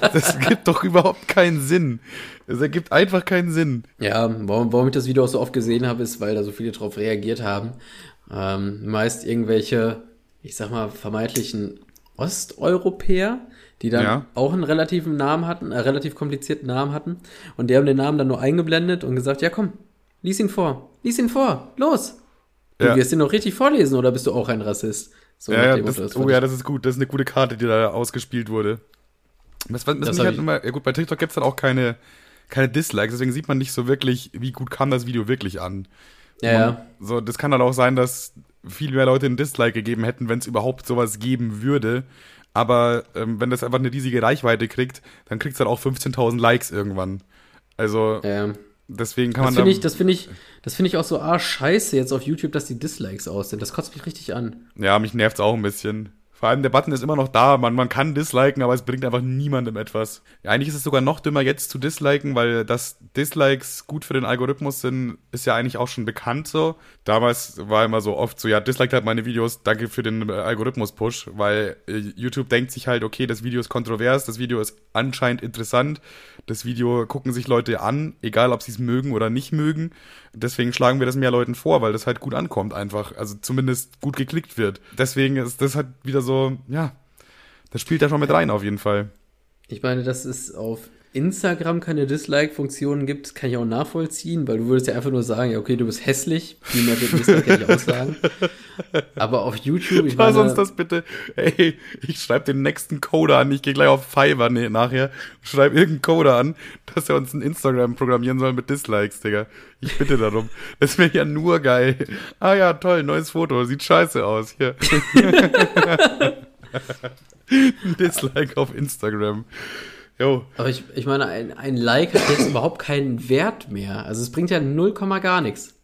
Speaker 2: das gibt doch überhaupt keinen Sinn. Es ergibt einfach keinen Sinn.
Speaker 1: Ja, warum, warum ich das Video auch so oft gesehen habe, ist, weil da so viele drauf reagiert haben. Ähm, meist irgendwelche, ich sag mal, vermeintlichen Osteuropäer, die dann ja. auch einen relativen Namen hatten, einen relativ komplizierten Namen hatten. Und die haben den Namen dann nur eingeblendet und gesagt, ja komm, lies ihn vor, lies ihn vor, los. Du ja. wirst ihn noch richtig vorlesen oder bist du auch ein Rassist?
Speaker 2: So ja, ja das, das oh ja, das ist gut. Das ist eine gute Karte, die da ausgespielt wurde. Was, was, was mich halt immer, ja gut, bei TikTok gibt's dann auch keine, keine Dislikes, deswegen sieht man nicht so wirklich, wie gut kam das Video wirklich an.
Speaker 1: Ja, ja.
Speaker 2: So, das kann dann auch sein, dass viel mehr Leute einen Dislike gegeben hätten, wenn es überhaupt sowas geben würde. Aber ähm, wenn das einfach eine riesige Reichweite kriegt, dann kriegt es dann auch 15.000 Likes irgendwann. Also ja. deswegen kann
Speaker 1: das
Speaker 2: man
Speaker 1: find ich, Das finde ich, das finde ich auch so ah scheiße jetzt auf YouTube, dass die Dislikes aus sind. Das kotzt mich richtig an.
Speaker 2: Ja, mich nervt's auch ein bisschen. Vor allem der Button ist immer noch da, man, man kann disliken, aber es bringt einfach niemandem etwas. Ja, eigentlich ist es sogar noch dümmer jetzt zu disliken, weil dass Dislikes gut für den Algorithmus sind, ist ja eigentlich auch schon bekannt so. Damals war immer so oft so, ja, disliked halt meine Videos, danke für den äh, Algorithmus-Push, weil äh, YouTube denkt sich halt, okay, das Video ist kontrovers, das Video ist anscheinend interessant, das Video gucken sich Leute an, egal ob sie es mögen oder nicht mögen. Deswegen schlagen wir das mehr Leuten vor, weil das halt gut ankommt einfach, also zumindest gut geklickt wird. Deswegen ist das halt wieder so, ja, das spielt da schon mit rein auf jeden Fall.
Speaker 1: Ich meine, dass es auf Instagram keine Dislike-Funktionen gibt, kann ich auch nachvollziehen, weil du würdest ja einfach nur sagen, ja, okay, du bist hässlich, viel mehr wird Dislike kann ich auch sagen. Aber auf YouTube,
Speaker 2: ich meine... Lass uns das bitte, ey, ich schreibe den nächsten Coder an, ich gehe gleich auf Fiverr nee, nachher, schreibe irgendeinen Coder an, dass er uns ein Instagram programmieren soll mit Dislikes, Digga. Ich bitte darum. Das wäre ja nur geil. Ah ja, toll, neues Foto, sieht scheiße aus, hier. Dislike auf Instagram.
Speaker 1: Jo. Aber ich, ich meine, ein, ein Like hat jetzt überhaupt keinen Wert mehr. Also es bringt ja 0, gar nichts.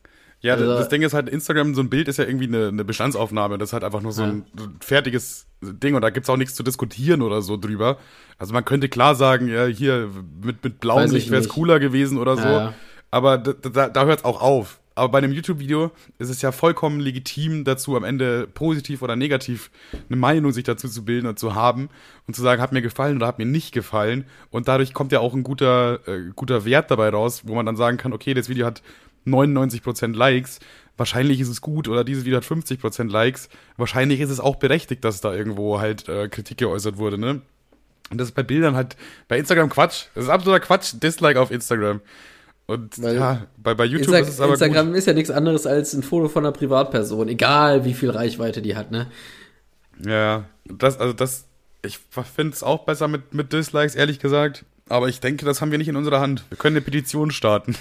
Speaker 2: Ja, also, das Ding ist halt, Instagram, so ein Bild ist ja irgendwie eine, eine Bestandsaufnahme. Das ist halt einfach nur so ein ja. fertiges Ding und da gibt's auch nichts zu diskutieren oder so drüber. Also man könnte klar sagen, ja, hier mit, mit blauem Licht wäre es cooler gewesen oder so. Ja. Aber da, da, da hört auch auf aber bei einem YouTube-Video ist es ja vollkommen legitim dazu, am Ende positiv oder negativ eine Meinung sich dazu zu bilden und zu haben und zu sagen, hat mir gefallen oder hat mir nicht gefallen. Und dadurch kommt ja auch ein guter, äh, guter Wert dabei raus, wo man dann sagen kann, okay, das Video hat 99% Likes, wahrscheinlich ist es gut oder dieses Video hat 50% Likes, wahrscheinlich ist es auch berechtigt, dass da irgendwo halt äh, Kritik geäußert wurde, ne? Und das ist bei Bildern halt, bei Instagram Quatsch. Das ist absoluter Quatsch, Dislike auf Instagram. Und Weil ja, bei, bei YouTube
Speaker 1: Insta ist es aber Instagram gut. ist ja nichts anderes als ein Foto von einer Privatperson, egal wie viel Reichweite die hat, ne?
Speaker 2: Ja, das, also das, ich finde es auch besser mit, mit Dislikes, ehrlich gesagt. Aber ich denke, das haben wir nicht in unserer Hand. Wir können eine Petition starten.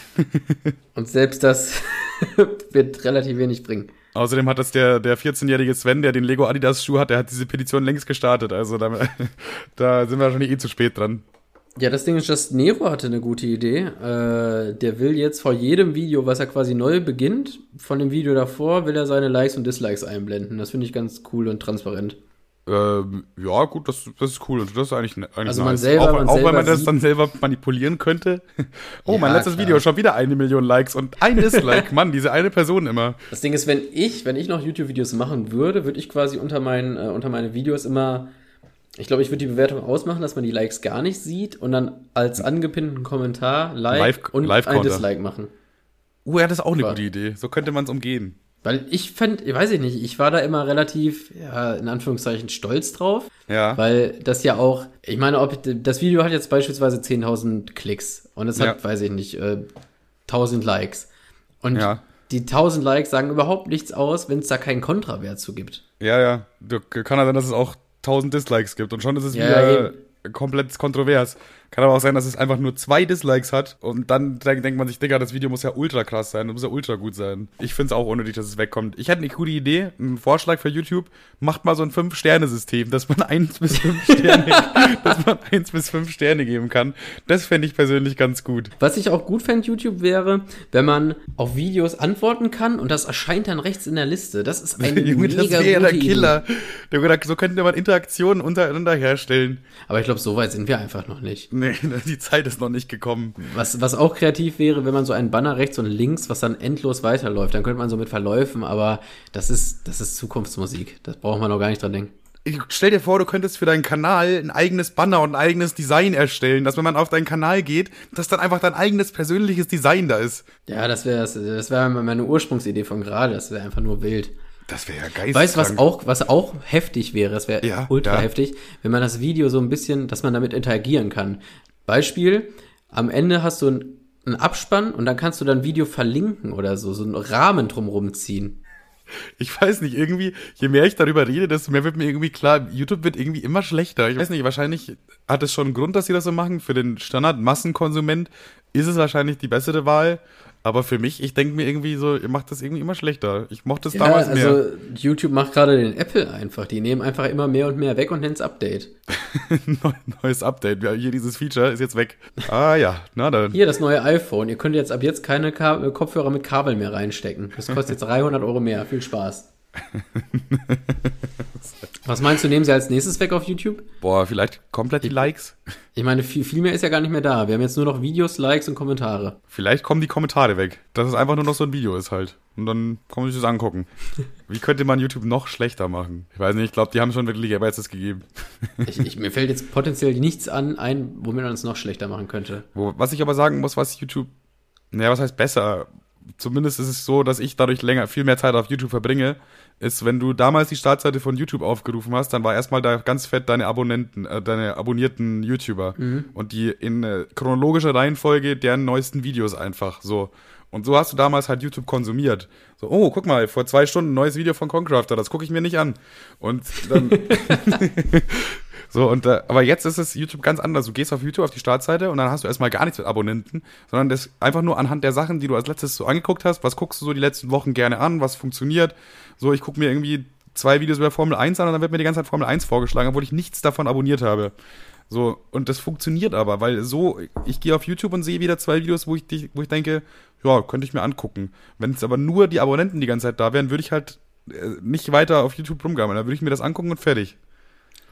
Speaker 1: Und selbst das wird relativ wenig bringen.
Speaker 2: Außerdem hat das der, der 14-jährige Sven, der den Lego Adidas Schuh hat, der hat diese Petition längst gestartet. Also da, da sind wir wahrscheinlich eh zu spät dran.
Speaker 1: Ja, das Ding ist, dass Nero hatte eine gute Idee. Äh, der will jetzt vor jedem Video, was er quasi neu beginnt, von dem Video davor, will er seine Likes und Dislikes einblenden. Das finde ich ganz cool und transparent.
Speaker 2: Ähm, ja, gut, das, das ist cool. Das ist eigentlich, eigentlich
Speaker 1: also man nice. selber, auch,
Speaker 2: man auch selber wenn man das dann selber manipulieren könnte. oh, ja, mein letztes klar. Video, schon wieder eine Million Likes und ein Dislike. Mann, diese eine Person immer.
Speaker 1: Das Ding ist, wenn ich, wenn ich noch YouTube-Videos machen würde, würde ich quasi unter meinen, äh, unter meine Videos immer ich glaube, ich würde die Bewertung ausmachen, dass man die Likes gar nicht sieht und dann als angepinnten Kommentar Like Live, und Live ein Dislike machen.
Speaker 2: Uh, ja, das ist auch eine gute Idee. So könnte man es umgehen.
Speaker 1: Weil ich fand, weiß ich nicht, ich war da immer relativ, ja, in Anführungszeichen stolz drauf.
Speaker 2: Ja.
Speaker 1: Weil das ja auch, ich meine, ob das Video hat jetzt beispielsweise 10.000 Klicks und es hat, ja. weiß ich nicht, äh, 1000 Likes. Und ja. die 1000 Likes sagen überhaupt nichts aus, wenn es da keinen Kontrawert zu gibt.
Speaker 2: Ja, ja. Du, kann ja sein, dass es auch 1000 Dislikes gibt und schon ist es ja, wieder eben. komplett kontrovers. Kann aber auch sein, dass es einfach nur zwei Dislikes hat und dann denkt man sich, Digga, das Video muss ja ultra krass sein, das muss ja ultra gut sein. Ich finde es auch unnötig, dass es wegkommt. Ich hätte eine coole Idee, einen Vorschlag für YouTube, macht mal so ein Fünf-Sterne-System, dass man eins bis fünf Sterne, dass man eins bis fünf Sterne geben kann. Das fände ich persönlich ganz gut.
Speaker 1: Was ich auch gut fände, YouTube wäre, wenn man auf Videos antworten kann und das erscheint dann rechts in der Liste. Das ist ein
Speaker 2: Junge, das
Speaker 1: mega
Speaker 2: wäre der Killer. Der- So könnte man Interaktionen untereinander herstellen.
Speaker 1: Aber ich glaube, so weit sind wir einfach noch nicht.
Speaker 2: Nee, die Zeit ist noch nicht gekommen.
Speaker 1: Was, was auch kreativ wäre, wenn man so einen Banner rechts und links, was dann endlos weiterläuft, dann könnte man so mit verläufen, aber das ist, das ist Zukunftsmusik. Das braucht man noch gar nicht dran denken.
Speaker 2: Ich stell dir vor, du könntest für deinen Kanal ein eigenes Banner und ein eigenes Design erstellen, dass wenn man auf deinen Kanal geht, dass dann einfach dein eigenes persönliches Design da ist.
Speaker 1: Ja, das wäre das wäre meine Ursprungsidee von gerade. Das wäre einfach nur wild.
Speaker 2: Das wäre ja geil.
Speaker 1: Weißt du, was auch, was auch heftig wäre? Das wäre
Speaker 2: Ja,
Speaker 1: ultra
Speaker 2: ja.
Speaker 1: heftig, wenn man das Video so ein bisschen, dass man damit interagieren kann. Beispiel, am Ende hast du einen, einen Abspann und dann kannst du dann Video verlinken oder so, so einen Rahmen drumrum ziehen.
Speaker 2: Ich weiß nicht, irgendwie, je mehr ich darüber rede, desto mehr wird mir irgendwie klar, YouTube wird irgendwie immer schlechter. Ich weiß nicht, wahrscheinlich hat es schon einen Grund, dass sie das so machen. Für den Standard-Massenkonsument ist es wahrscheinlich die bessere Wahl. Aber für mich, ich denke mir irgendwie so, ihr macht das irgendwie immer schlechter. Ich mochte es
Speaker 1: Ja,
Speaker 2: damals
Speaker 1: also
Speaker 2: mehr.
Speaker 1: YouTube macht gerade den Apple einfach. Die nehmen einfach immer mehr und mehr weg und nennen es Update.
Speaker 2: Neu- Neues Update. Ja, hier dieses Feature ist jetzt weg. Ah ja, na dann.
Speaker 1: Hier das neue iPhone. Ihr könnt jetzt ab jetzt keine Ka Kopfhörer mit Kabel mehr reinstecken. Das kostet jetzt 300 Euro mehr. Viel Spaß. Was meinst du, nehmen sie als nächstes weg auf YouTube?
Speaker 2: Boah, vielleicht komplett die Likes.
Speaker 1: Ich meine, viel, viel mehr ist ja gar nicht mehr da. Wir haben jetzt nur noch Videos, Likes und Kommentare.
Speaker 2: Vielleicht kommen die Kommentare weg. Dass es einfach nur noch so ein Video ist halt. Und dann kann man sich das angucken. Wie könnte man YouTube noch schlechter machen? Ich weiß nicht, ich glaube, die haben schon wirklich Bestes gegeben.
Speaker 1: Ich, ich, mir fällt jetzt potenziell nichts an ein, womit man es noch schlechter machen könnte.
Speaker 2: Wo, was ich aber sagen muss, was YouTube, naja, was heißt besser? Zumindest ist es so, dass ich dadurch länger, viel mehr Zeit auf YouTube verbringe, ist, wenn du damals die Startseite von YouTube aufgerufen hast, dann war erstmal da ganz fett deine Abonnenten, äh, deine abonnierten YouTuber und die in äh, chronologischer Reihenfolge deren neuesten Videos einfach so. Und so hast du damals halt YouTube konsumiert. So, oh, guck mal, vor zwei Stunden neues Video von Concrafter, das gucke ich mir nicht an. Und dann, so, und äh, aber jetzt ist es YouTube ganz anders. Du gehst auf YouTube auf die Startseite und dann hast du erstmal gar nichts mit Abonnenten, sondern das einfach nur anhand der Sachen, die du als letztes so angeguckt hast, was guckst du so die letzten Wochen gerne an, was funktioniert. So, ich gucke mir irgendwie zwei Videos über Formel 1 an und dann wird mir die ganze Zeit Formel 1 vorgeschlagen, obwohl ich nichts davon abonniert habe. So, und das funktioniert aber, weil so, ich gehe auf YouTube und sehe wieder zwei Videos, wo ich, wo ich denke, ja, könnte ich mir angucken. Wenn es aber nur die Abonnenten die ganze Zeit da wären, würde ich halt äh, nicht weiter auf YouTube rumgammeln. Dann würde ich mir das angucken und fertig.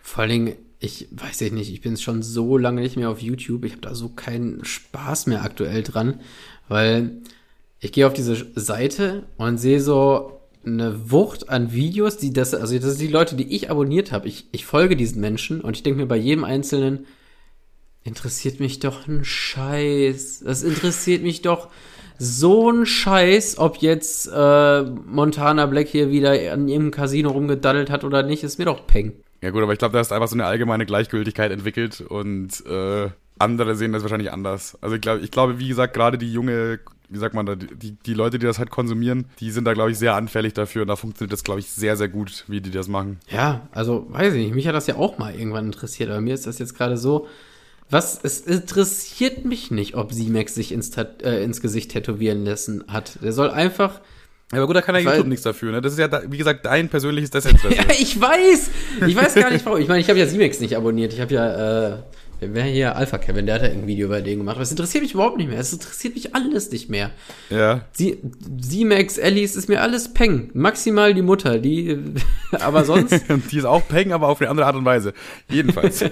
Speaker 1: Vor allen Dingen, ich weiß ich nicht, ich bin schon so lange nicht mehr auf YouTube. Ich habe da so keinen Spaß mehr aktuell dran, weil ich gehe auf diese Seite und sehe so eine Wucht an Videos, die das, also das sind die Leute, die ich abonniert habe. Ich, ich folge diesen Menschen und ich denke mir bei jedem einzelnen, interessiert mich doch ein Scheiß. Das interessiert mich doch so ein Scheiß, ob jetzt äh, Montana Black hier wieder an ihrem Casino rumgedaddelt hat oder nicht, ist mir doch peng.
Speaker 2: Ja gut, aber ich glaube, da ist einfach so eine allgemeine Gleichgültigkeit entwickelt und äh, andere sehen das wahrscheinlich anders. Also ich glaube, ich glaube, wie gesagt, gerade die junge, wie sagt man da, die, die Leute, die das halt konsumieren, die sind da, glaube ich, sehr anfällig dafür und da funktioniert das, glaube ich, sehr, sehr gut, wie die das machen.
Speaker 1: Ja, also weiß ich nicht, mich hat das ja auch mal irgendwann interessiert, aber mir ist das jetzt gerade so, was, es interessiert mich nicht, ob Simex sich ins, äh, ins Gesicht tätowieren lassen hat. Der soll einfach,
Speaker 2: aber gut, da kann ja YouTube nichts dafür, ne? Das ist ja, wie gesagt, dein persönliches Desinteresse.
Speaker 1: ja, ich weiß, ich weiß gar nicht warum, ich meine, ich habe ja Simex nicht abonniert, ich habe ja, äh, wer hier Alpha Kevin, der hat ja ein Video über den gemacht, aber es interessiert mich überhaupt nicht mehr, es interessiert mich alles nicht mehr.
Speaker 2: ja.
Speaker 1: Simex, Alice, ist mir alles Peng. Maximal die Mutter, die, aber sonst,
Speaker 2: Die ist auch Peng, aber auf eine andere Art und Weise. Jedenfalls.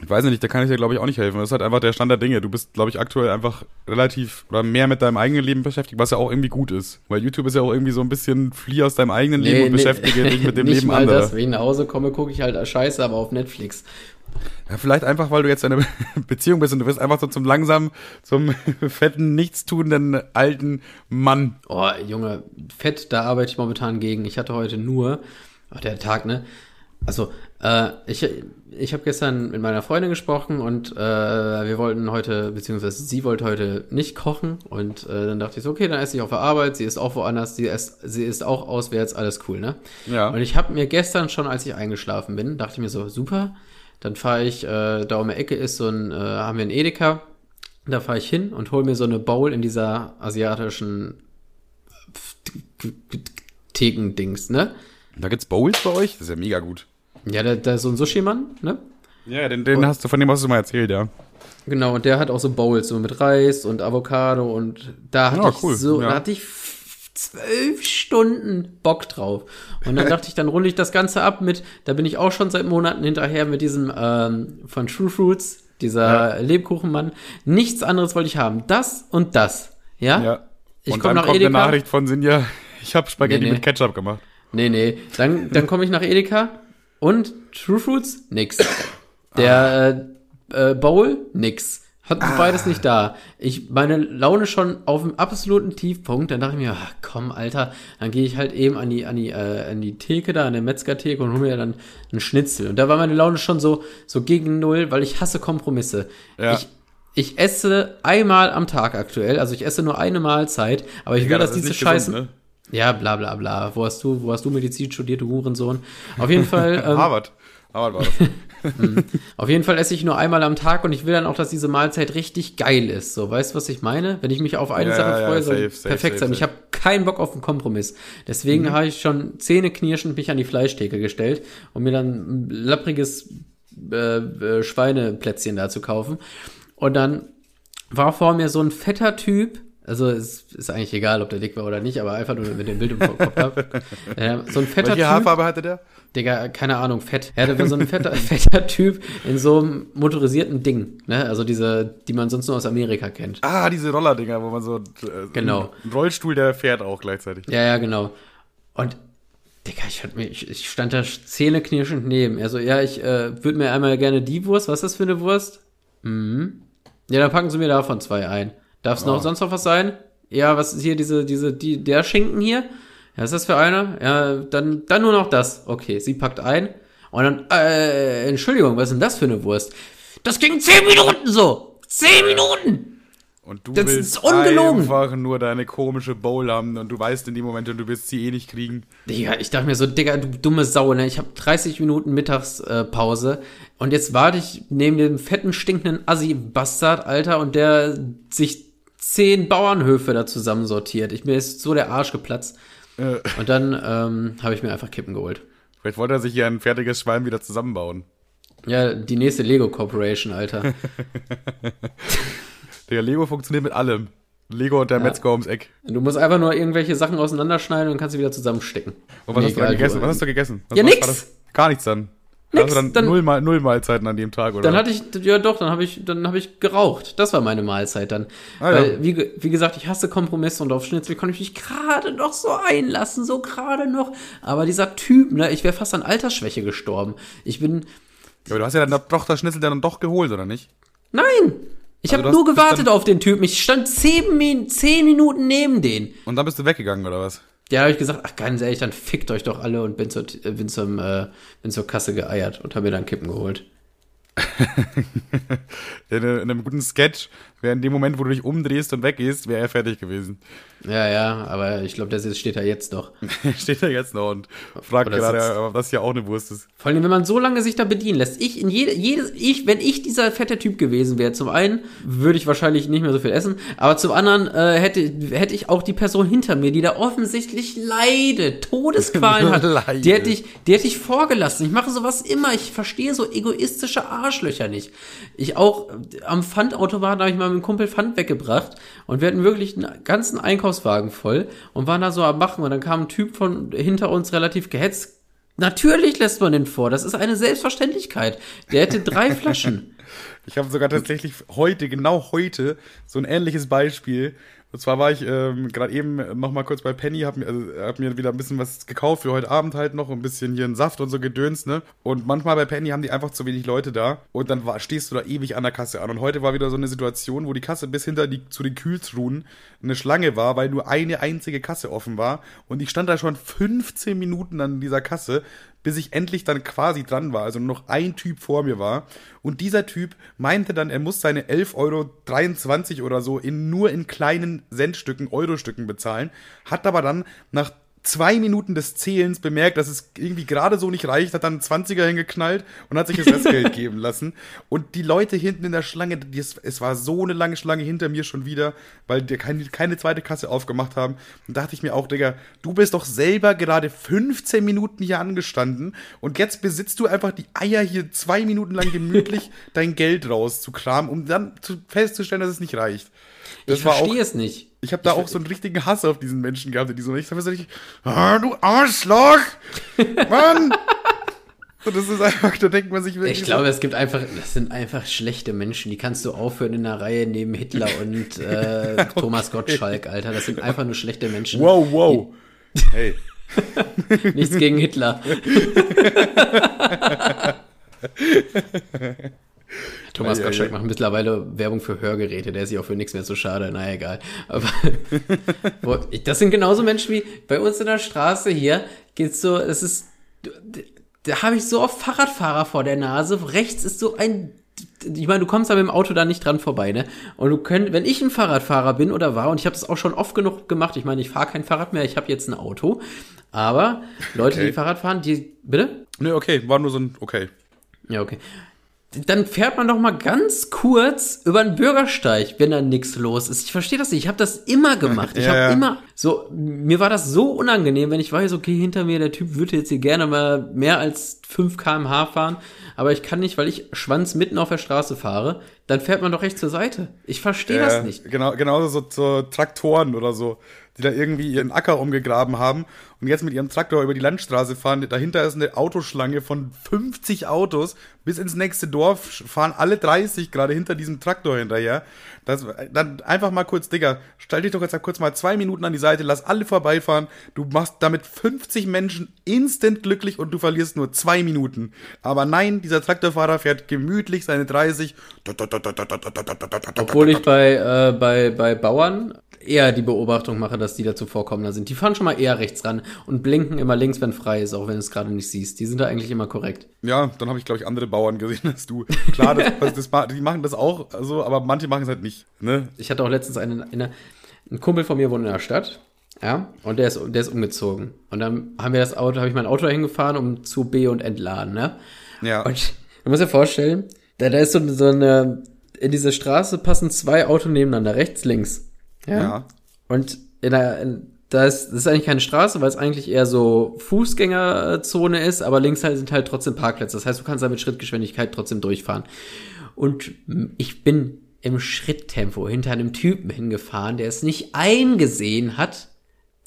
Speaker 2: Ich weiß nicht, da kann ich dir, glaube ich, auch nicht helfen. Das ist halt einfach der Stand der Dinge. Du bist, glaube ich, aktuell einfach relativ oder mehr mit deinem eigenen Leben beschäftigt, was ja auch irgendwie gut ist. Weil YouTube ist ja auch irgendwie so ein bisschen flieh aus deinem eigenen Leben und beschäftige dich mit dem
Speaker 1: nicht
Speaker 2: Leben
Speaker 1: mal
Speaker 2: anderer.
Speaker 1: das, wenn ich nach Hause komme, gucke ich halt Scheiße, aber auf Netflix.
Speaker 2: Ja, vielleicht einfach, weil du jetzt in einer Beziehung bist und du wirst einfach so zum langsam, zum fetten, nichtstuenden alten Mann.
Speaker 1: Oh, Junge, fett, da arbeite ich momentan gegen. Ich hatte heute nur, oh, der Tag, ne? Also, äh, ich, ich habe gestern mit meiner Freundin gesprochen und äh, wir wollten heute, beziehungsweise sie wollte heute nicht kochen und äh, dann dachte ich so, okay, dann esse ich auf der Arbeit, sie ist auch woanders, sie ist, sie ist auch auswärts, alles cool, ne?
Speaker 2: Ja.
Speaker 1: Und ich habe mir gestern schon, als ich eingeschlafen bin, dachte ich mir so, super, dann fahre ich, äh, da um die Ecke ist so ein, äh, haben wir einen Edeka, da fahre ich hin und hole mir so eine Bowl in dieser asiatischen Thekendings, ne?
Speaker 2: Da gibt's Bowls bei euch? Das ist ja mega gut.
Speaker 1: Ja, da, da ist so ein Sushi-Mann, ne?
Speaker 2: Ja, den, den hast du, von dem hast du mal erzählt, ja.
Speaker 1: Genau, und der hat auch so Bowls, so mit Reis und Avocado und da hatte
Speaker 2: Ja,
Speaker 1: ich
Speaker 2: cool,
Speaker 1: so,
Speaker 2: ja.
Speaker 1: da hatte ich zwölf Stunden Bock drauf. Und dann dachte ich, dann runde ich das Ganze ab mit, da bin ich auch schon seit Monaten hinterher mit diesem ähm, von True Fruits, dieser Lebkuchenmann. Nichts anderes wollte ich haben. Das und das. Ja?
Speaker 2: Ja.
Speaker 1: Ich
Speaker 2: Und
Speaker 1: komm
Speaker 2: dann
Speaker 1: nach
Speaker 2: kommt
Speaker 1: Edeka.
Speaker 2: eine Nachricht von Sinja, ich habe Spaghetti
Speaker 1: Nee, nee.
Speaker 2: mit Ketchup gemacht.
Speaker 1: Nee, nee. Dann, dann komme ich nach Edeka und True Fruits, nix. Der äh, äh, Bowl, nix. Hat beides nicht da. Ich, meine Laune schon auf dem absoluten Tiefpunkt. Dann dachte ich mir, ach, komm, Alter, dann gehe ich halt eben an die, an die, äh, an die Theke da, an der Metzgertheke und hole mir dann einen Schnitzel. Und da war meine Laune schon so, so gegen Null, weil ich hasse Kompromisse.
Speaker 2: Ja.
Speaker 1: Ich, ich esse einmal am Tag aktuell, also ich esse nur eine Mahlzeit, aber ich will,
Speaker 2: Ja,
Speaker 1: dass
Speaker 2: das
Speaker 1: diese
Speaker 2: gesund,
Speaker 1: Scheißen,
Speaker 2: ne?
Speaker 1: Ja, bla bla bla. Wo hast du, wo hast du Medizin studiert, du Hurensohn? Auf jeden Fall, ähm,
Speaker 2: Harvard. Harvard war das.
Speaker 1: auf jeden Fall esse ich nur einmal am Tag und ich will dann auch, dass diese Mahlzeit richtig geil ist. So, weißt du, was ich meine? Wenn ich mich auf eine
Speaker 2: Ja,
Speaker 1: Sache
Speaker 2: ja,
Speaker 1: freue, soll
Speaker 2: safe, safe,
Speaker 1: perfekt
Speaker 2: safe,
Speaker 1: sein. Ich habe keinen Bock auf einen Kompromiss. Deswegen habe ich schon zähneknirschend mich an die Fleischtheke gestellt, um mir dann ein lappriges äh, äh, Schweineplätzchen da zu kaufen. Und dann war vor mir so ein fetter Typ, also es ist eigentlich egal, ob der dick war oder nicht, aber einfach nur mit dem Bild im Kopf habe. Äh, so ein fetter
Speaker 2: Welche. Haarfarbe hatte der?
Speaker 1: Digga, keine Ahnung, fett. Er hatte so ein fetter, fetter Typ in so einem motorisierten Ding, ne? Also diese, die man sonst nur aus Amerika kennt.
Speaker 2: Ah, diese Rollerdinger, wo man so. Äh,
Speaker 1: Genau.
Speaker 2: Ein Rollstuhl, der fährt auch gleichzeitig.
Speaker 1: Ja, ja, genau. Und Digga, ich, mir, ich, ich stand da zähneknirschend neben. Er so, ja, ich äh, würde mir einmal gerne die Wurst. Was ist das für eine Wurst? Mhm. Ja, dann packen Sie mir davon zwei ein. Darf es noch sonst noch was sein? Ja, was ist hier diese, diese, die, der Schinken hier? Ja, ist das für einer? Ja, dann, dann nur noch das. Okay, sie packt ein. Und dann, äh, Entschuldigung, was ist denn das für eine Wurst? Das ging zehn Minuten so! Zehn Minuten!
Speaker 2: Und du
Speaker 1: Das
Speaker 2: willst
Speaker 1: ist ungelogen.
Speaker 2: einfach nur deine komische Bowl haben und du weißt in dem Moment, du wirst sie eh nicht kriegen.
Speaker 1: Digga, ich dachte mir so, Digga, du dumme Sau, ne? Ich habe 30 Minuten Mittagspause äh, und jetzt warte ich neben dem fetten, stinkenden Assi-Bastard, Alter, und der sich zehn Bauernhöfe da zusammensortiert. Ich mir ist so der Arsch geplatzt.
Speaker 2: Äh,
Speaker 1: Und dann ähm, habe ich mir einfach Kippen geholt.
Speaker 2: vielleicht wollte er sich hier ein fertiges Schwein wieder zusammenbauen.
Speaker 1: Ja, die nächste Lego Corporation, Alter.
Speaker 2: Der Lego funktioniert mit allem. Lego und der Metzger ums Eck.
Speaker 1: Du musst einfach nur irgendwelche Sachen auseinanderschneiden und kannst sie wieder zusammenstecken.
Speaker 2: Und was
Speaker 1: Mir
Speaker 2: hast du gegessen? Was hast du gegessen? Was,
Speaker 1: Ja, nix.
Speaker 2: Gar nichts dann.
Speaker 1: Nix,
Speaker 2: du dann,
Speaker 1: dann-
Speaker 2: null, Mal, null Mahlzeiten an dem Tag, oder?
Speaker 1: Dann hatte ich, ja doch, dann habe ich, dann habe ich geraucht. Das war meine Mahlzeit dann.
Speaker 2: Ah,
Speaker 1: Weil,
Speaker 2: ja.
Speaker 1: wie, wie gesagt, ich hasse Kompromisse und auf Schnitzel konnte ich mich gerade noch so einlassen, so gerade noch. Aber dieser Typ, ne, ich wäre fast an Altersschwäche gestorben. Ich bin,
Speaker 2: Ja, aber du hast ja dann doch das Schnitzel dann doch geholt, oder nicht?
Speaker 1: nein! Ich
Speaker 2: Also
Speaker 1: habe nur gewartet auf den Typen. Ich stand zehn, zehn Minuten neben den.
Speaker 2: Und dann bist du weggegangen, oder was?
Speaker 1: Ja, habe ich gesagt, ach ganz ehrlich, dann fickt euch doch alle und bin zur, äh, bin zum, äh, bin zur Kasse geeiert und habe mir dann Kippen geholt.
Speaker 2: In, in einem guten Sketch wäre in dem Moment, wo du dich umdrehst und weggehst, wäre er fertig gewesen.
Speaker 1: Ja, ja, aber ich glaube, das ist- steht da jetzt noch.
Speaker 2: Steht da jetzt noch und fragt
Speaker 1: Oder
Speaker 2: gerade, ob das hier auch eine Wurst ist.
Speaker 1: Vor allem, wenn man so lange sich da bedienen lässt. Ich in jede, jedes, ich, wenn ich dieser fette Typ gewesen wäre, zum einen würde ich wahrscheinlich nicht mehr so viel essen, aber zum anderen äh, hätte, hätte ich auch die Person hinter mir, die da offensichtlich leidet, Todesqualen hat,
Speaker 2: Leidet.
Speaker 1: die hätte ich, die hätte ich vorgelassen. Ich mache sowas immer. Ich verstehe so egoistische Arschlöcher nicht. Ich auch äh, am Pfandautomaten habe ich mal mit einem Kumpel Pfand weggebracht und wir hatten wirklich einen ganzen Einkaufswagen voll und waren da so am Machen und dann kam ein Typ von hinter uns relativ gehetzt. Natürlich lässt man den vor. Das ist eine Selbstverständlichkeit. Der hätte drei Flaschen.
Speaker 2: Ich habe sogar tatsächlich heute, genau heute, so ein ähnliches Beispiel. Und zwar war ich ähm, gerade eben noch mal kurz bei Penny, hab mir, also, hab mir wieder ein bisschen was gekauft für heute Abend halt noch, ein bisschen hier einen Saft und so Gedöns, ne? Und manchmal bei Penny haben die einfach zu wenig Leute da und dann war, stehst du da ewig an der Kasse an. Und heute war wieder so eine Situation, wo die Kasse bis hinter die, zu den Kühltruhen eine Schlange war, weil nur eine einzige Kasse offen war. Und ich stand da schon 15 Minuten an dieser Kasse, bis ich endlich dann quasi dran war, also nur noch ein Typ vor mir war. Und dieser Typ meinte dann, er muss seine 11,23 Euro oder so in, nur in kleinen Centstücken, Eurostücken bezahlen, hat aber dann nach zwei Minuten des Zählens bemerkt, dass es irgendwie gerade so nicht reicht, hat dann einen 20er hingeknallt und hat sich das Restgeld geben lassen. Und die Leute hinten in der Schlange, die, es war so eine lange Schlange hinter mir schon wieder, weil die keine, keine zweite Kasse aufgemacht haben. Und da dachte ich mir auch, Digga, du bist doch selber gerade 15 Minuten hier angestanden und jetzt besitzt du einfach die Eier hier zwei Minuten lang gemütlich dein Geld rauszukramen, um dann zu, festzustellen, dass es nicht reicht.
Speaker 1: Das ich verstehe es nicht.
Speaker 2: Ich habe da auch so einen richtigen Hass auf diesen Menschen gehabt, die so nicht, so richtig, ah, du Arschloch! Mann! Und das ist einfach, da denkt man sich
Speaker 1: wirklich. Ich glaube, so, es gibt einfach, das sind einfach schlechte Menschen. Die kannst du aufhören in einer Reihe neben Hitler und äh, okay. Thomas Gottschalk, Alter. Das sind einfach nur schlechte Menschen.
Speaker 2: Wow, wow. Hey.
Speaker 1: Nichts gegen Hitler. Thomas ja, Gottschalk ja. macht mittlerweile Werbung für Hörgeräte, der ist sich auch für nichts mehr so schade, na egal. Aber das sind genauso Menschen wie bei uns in der Straße hier, geht's so, es ist, da habe ich so oft Fahrradfahrer vor der Nase, rechts ist so ein ich meine, du kommst aber im Auto da nicht dran vorbei, ne? Und du könnt, wenn ich ein Fahrradfahrer bin oder war, und ich habe das auch schon oft genug gemacht, ich meine, ich fahre kein Fahrrad mehr, ich habe jetzt ein Auto, aber Leute, okay. die Fahrrad fahren, die, bitte?
Speaker 2: Ne, okay, war nur so ein, okay.
Speaker 1: Ja, okay dann fährt man doch mal ganz kurz über den Bürgersteig, wenn da nichts los ist. Ich verstehe das nicht. Ich habe das immer gemacht. Ich ja, habe ja. immer so mir war das so unangenehm, wenn ich weiß, okay, hinter mir der Typ würde jetzt hier gerne mal mehr als 5 km/h fahren, aber ich kann nicht, weil ich Schwanz mitten auf der Straße fahre, dann fährt man doch recht zur Seite. Ich verstehe ja, das nicht.
Speaker 2: Genau, genauso so, so Traktoren oder so die da irgendwie ihren Acker umgegraben haben und jetzt mit ihrem Traktor über die Landstraße fahren. Dahinter ist eine Autoschlange von 50 Autos. Bis ins nächste Dorf fahren alle 30 gerade hinter diesem Traktor hinterher. Das, dann einfach mal kurz, Digga, stell dich doch jetzt kurz mal zwei Minuten an die Seite, lass alle vorbeifahren. Du machst damit 50 Menschen instant glücklich und du verlierst nur zwei Minuten. Aber nein, dieser Traktorfahrer fährt gemütlich seine 30.
Speaker 1: Obwohl ich bei, äh, bei, bei Bauern eher die Beobachtung mache, dass die dazu vorkommender sind. Die fahren schon mal eher rechts ran und blinken immer links, wenn frei ist, auch wenn du es gerade nicht siehst. Die sind da eigentlich immer korrekt.
Speaker 2: Ja, dann habe ich, glaube ich, andere Bauern gesehen als du. Klar, das, das, das, die machen das auch, also, aber manche machen es halt nicht. Ne?
Speaker 1: Ich hatte auch letztens einen, eine, ein Kumpel von mir wohnt in der Stadt. Ja, und der ist, der ist umgezogen. Und dann haben wir das Auto, habe ich mein Auto hingefahren, um zu B und entladen, ne?
Speaker 2: Ja.
Speaker 1: Und du musst dir vorstellen, da, da ist so, so eine, in diese Straße passen zwei Autos nebeneinander, rechts, links. Ja. ja. Und in der, in, da ist, das ist eigentlich keine Straße, weil es eigentlich eher so Fußgängerzone ist, aber links halt sind halt trotzdem Parkplätze. Das heißt, du kannst da mit Schrittgeschwindigkeit trotzdem durchfahren. Und ich bin im Schritttempo hinter einem Typen hingefahren, der es nicht eingesehen hat,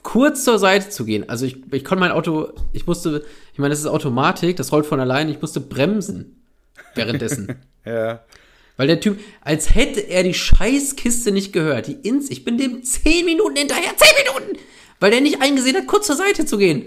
Speaker 1: kurz zur Seite zu gehen. Also ich, ich konnte mein Auto, ich musste, ich meine, das ist Automatik, das rollt von allein, ich musste bremsen währenddessen.
Speaker 2: ja.
Speaker 1: Weil der Typ, als hätte er die Scheißkiste nicht gehört. Die Ins, ich bin dem zehn Minuten hinterher, zehn Minuten! Weil der nicht eingesehen hat, kurz zur Seite zu gehen.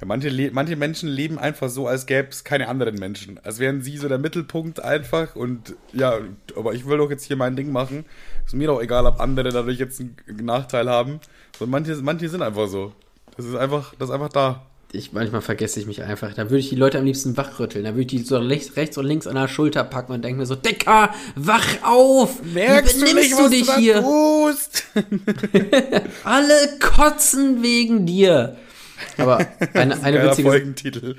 Speaker 2: Ja, manche, manche Menschen leben einfach so, als gäbe es keine anderen Menschen. Als wären sie so der Mittelpunkt einfach und ja, aber ich will doch jetzt hier mein Ding machen. Ist mir doch egal, ob andere dadurch jetzt einen Nachteil haben. So, manche, manche sind einfach so. Das ist einfach, das ist einfach da
Speaker 1: ich manchmal vergesse ich mich einfach. Da würde ich die Leute am liebsten wachrütteln. Da würde ich die so rechts, rechts und links an der Schulter packen und denke mir so, Dicker, wach auf!
Speaker 2: Merkst Wie benimmst du, nicht, du dich hier?
Speaker 1: Alle kotzen wegen dir. Aber eine, eine witzige
Speaker 2: Folgentitel.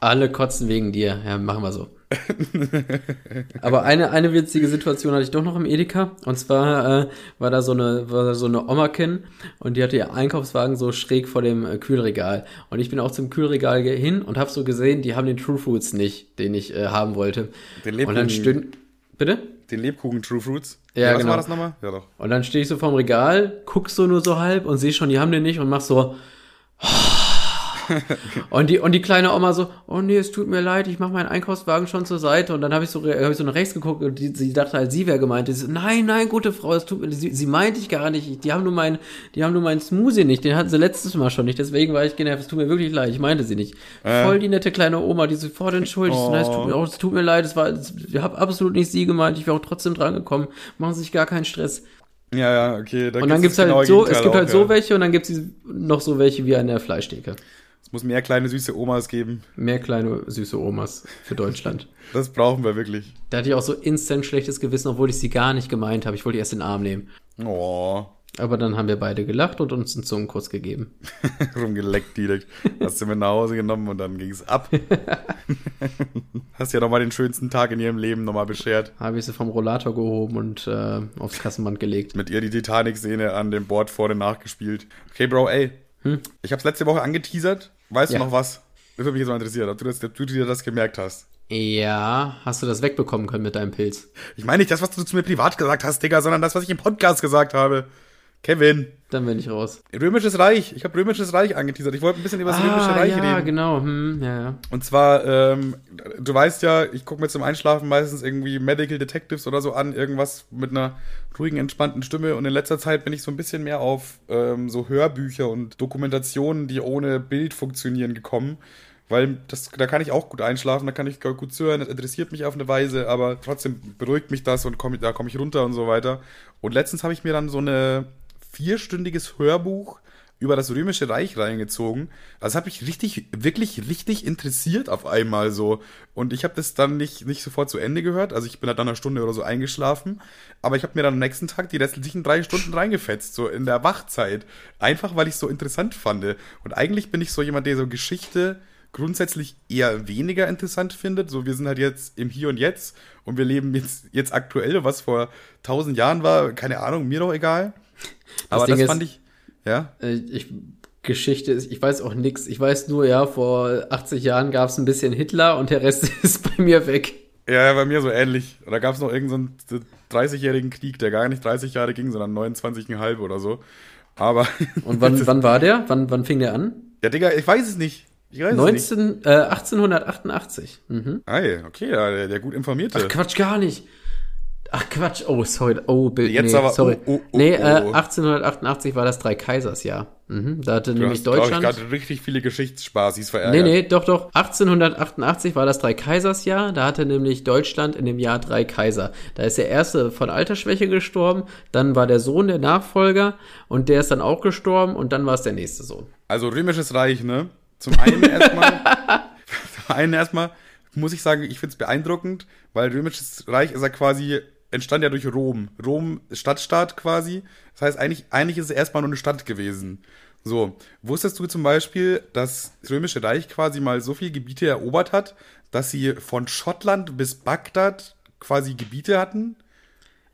Speaker 1: Alle kotzen wegen dir. Ja, machen wir so. Aber eine, eine witzige Situation hatte ich doch noch im Edeka. Und zwar äh, war da so eine, war da so eine Omakin und die hatte ihr Einkaufswagen so schräg vor dem äh, Kühlregal. Und ich bin auch zum Kühlregal hin und habe so gesehen, die haben den True Fruits nicht, den ich äh, haben wollte. Den Lebkuchen, und dann stünd, Bitte?
Speaker 2: Den Lebkuchen True Fruits.
Speaker 1: Ja, ja was genau.
Speaker 2: war das nochmal? Ja, doch.
Speaker 1: Und dann stehe ich so vorm Regal, guck so nur so halb und sehe schon, die haben den nicht und mach so. Und, die, und die kleine Oma so, oh nee, es tut mir leid, ich mache meinen Einkaufswagen schon zur Seite. Und dann habe ich, so, hab ich so nach rechts geguckt und die, sie dachte halt, sie wäre gemeint. Sie so, nein, nein, gute Frau, es tut, sie, sie meinte ich gar nicht. Die haben nur mein, die haben nur meinen Smoothie nicht. Den hatten sie letztes Mal schon nicht. Deswegen war ich genervt. Es tut mir wirklich leid. Ich meinte sie nicht. Äh. Voll die nette kleine Oma, die sofort entschuldigt. Oh. es, tut mir, oh, es tut mir leid, es war, ich habe absolut nicht sie gemeint. Ich wäre auch trotzdem dran gekommen. Machen Sie sich gar keinen Stress.
Speaker 2: Ja, ja, okay.
Speaker 1: Da und dann gibt's halt genau so, es gibt halt auch, so welche und dann gibt's noch so welche wie an der Fleischtheke.
Speaker 2: Es muss mehr kleine süße Omas geben.
Speaker 1: Mehr kleine süße Omas für Deutschland.
Speaker 2: das brauchen wir wirklich.
Speaker 1: Da hatte ich auch so instant schlechtes Gewissen, obwohl ich sie gar nicht gemeint habe. Ich wollte die erst in den Arm nehmen.
Speaker 2: Oh.
Speaker 1: Aber dann haben wir beide gelacht und uns einen Zungenkuss gegeben.
Speaker 2: Rumgeleckt direkt. Hast du mit nach Hause genommen und dann ging's ab. Hast ja nochmal den schönsten Tag in ihrem Leben nochmal beschert.
Speaker 1: Habe ich sie vom Rollator gehoben und äh, aufs Kassenband gelegt.
Speaker 2: Mit ihr die Titanic-Szene an dem Board vorne nachgespielt. Okay, Bro, ey. Hm? Ich hab's letzte Woche angeteasert. Weißt ja. du noch was? Das würde mich jetzt mal interessieren, ob du, das, ob du dir das gemerkt hast.
Speaker 1: Ja, hast du das wegbekommen können mit deinem Pilz?
Speaker 2: Ich meine nicht das, was du zu mir privat gesagt hast, Digga, sondern das, was ich im Podcast gesagt habe. Kevin.
Speaker 1: Dann bin ich raus.
Speaker 2: Römisches Reich. Ich habe Römisches Reich angeteasert. Ich wollte ein bisschen über das ah, Römische Reich
Speaker 1: ja,
Speaker 2: reden. Ja,
Speaker 1: genau. Hm, ja, ja.
Speaker 2: Und zwar, ähm, du weißt ja, ich gucke mir zum Einschlafen meistens irgendwie Medical Detectives oder so an, irgendwas mit einer ruhigen, entspannten Stimme. Und in letzter Zeit bin ich so ein bisschen mehr auf ähm, so Hörbücher und Dokumentationen, die ohne Bild funktionieren, gekommen. Weil das, da kann ich auch gut einschlafen, da kann ich gut zuhören, das interessiert mich auf eine Weise, aber trotzdem beruhigt mich das und komm, da komme ich runter und so weiter. Und letztens habe ich mir dann so eine vierstündiges Hörbuch über das Römische Reich reingezogen. Das hat mich richtig, wirklich richtig interessiert auf einmal so. Und ich habe das dann nicht, nicht sofort zu Ende gehört. Also ich bin halt dann eine Stunde oder so eingeschlafen. Aber ich habe mir dann am nächsten Tag die restlichen drei Stunden reingefetzt, so in der Wachzeit. Einfach, weil ich es so interessant fand. Und eigentlich bin ich so jemand, der so Geschichte grundsätzlich eher weniger interessant findet. So, wir sind halt jetzt im Hier und Jetzt und wir leben jetzt, jetzt aktuell, was vor tausend Jahren war, keine Ahnung, mir doch egal. Aber das, das fand ich, ja.
Speaker 1: Äh, ich, Geschichte ist, ich weiß auch nichts. Ich weiß nur, ja, vor 80 Jahren gab es ein bisschen Hitler und der Rest ist bei mir weg.
Speaker 2: Ja, bei mir so ähnlich. Da gab es noch irgendeinen so 30-jährigen Krieg, der gar nicht 30 Jahre ging, sondern 29,5 oder so. Aber.
Speaker 1: Und wann, wann war der? Wann, wann fing der an?
Speaker 2: Ja, Digga, ich weiß es nicht. Ich weiß
Speaker 1: 19, es nicht. Äh, 1888.
Speaker 2: Mhm. Ja, okay, der, der gut informierte.
Speaker 1: Ach, Quatsch, gar nicht. Ach Quatsch, oh, sorry, oh,
Speaker 2: Bild, Jetzt nee, aber,
Speaker 1: sorry. Oh, oh, oh, nee, äh, 1888 war das Dreikaisersjahr. Mhm, da hatte du nämlich hast, Deutschland.
Speaker 2: Ich gerade richtig viele Geschichtsspaßis verärgert.
Speaker 1: Nee, nee, doch, doch. 1888 war das Dreikaisersjahr. Da hatte nämlich Deutschland in dem Jahr drei Kaiser. Da ist der erste von Altersschwäche gestorben, dann war der Sohn der Nachfolger und der ist dann auch gestorben und dann war es der nächste Sohn.
Speaker 2: Also Römisches Reich, ne? Zum einen erstmal, zum einen erstmal muss ich sagen, ich finde es beeindruckend, weil Römisches Reich ist ja quasi entstand ja durch Rom. Rom Stadtstaat quasi. Das heißt, eigentlich, eigentlich ist es erstmal nur eine Stadt gewesen. So, wusstest du zum Beispiel, dass das Römische Reich quasi mal so viele Gebiete erobert hat, dass sie von Schottland bis Bagdad quasi Gebiete hatten?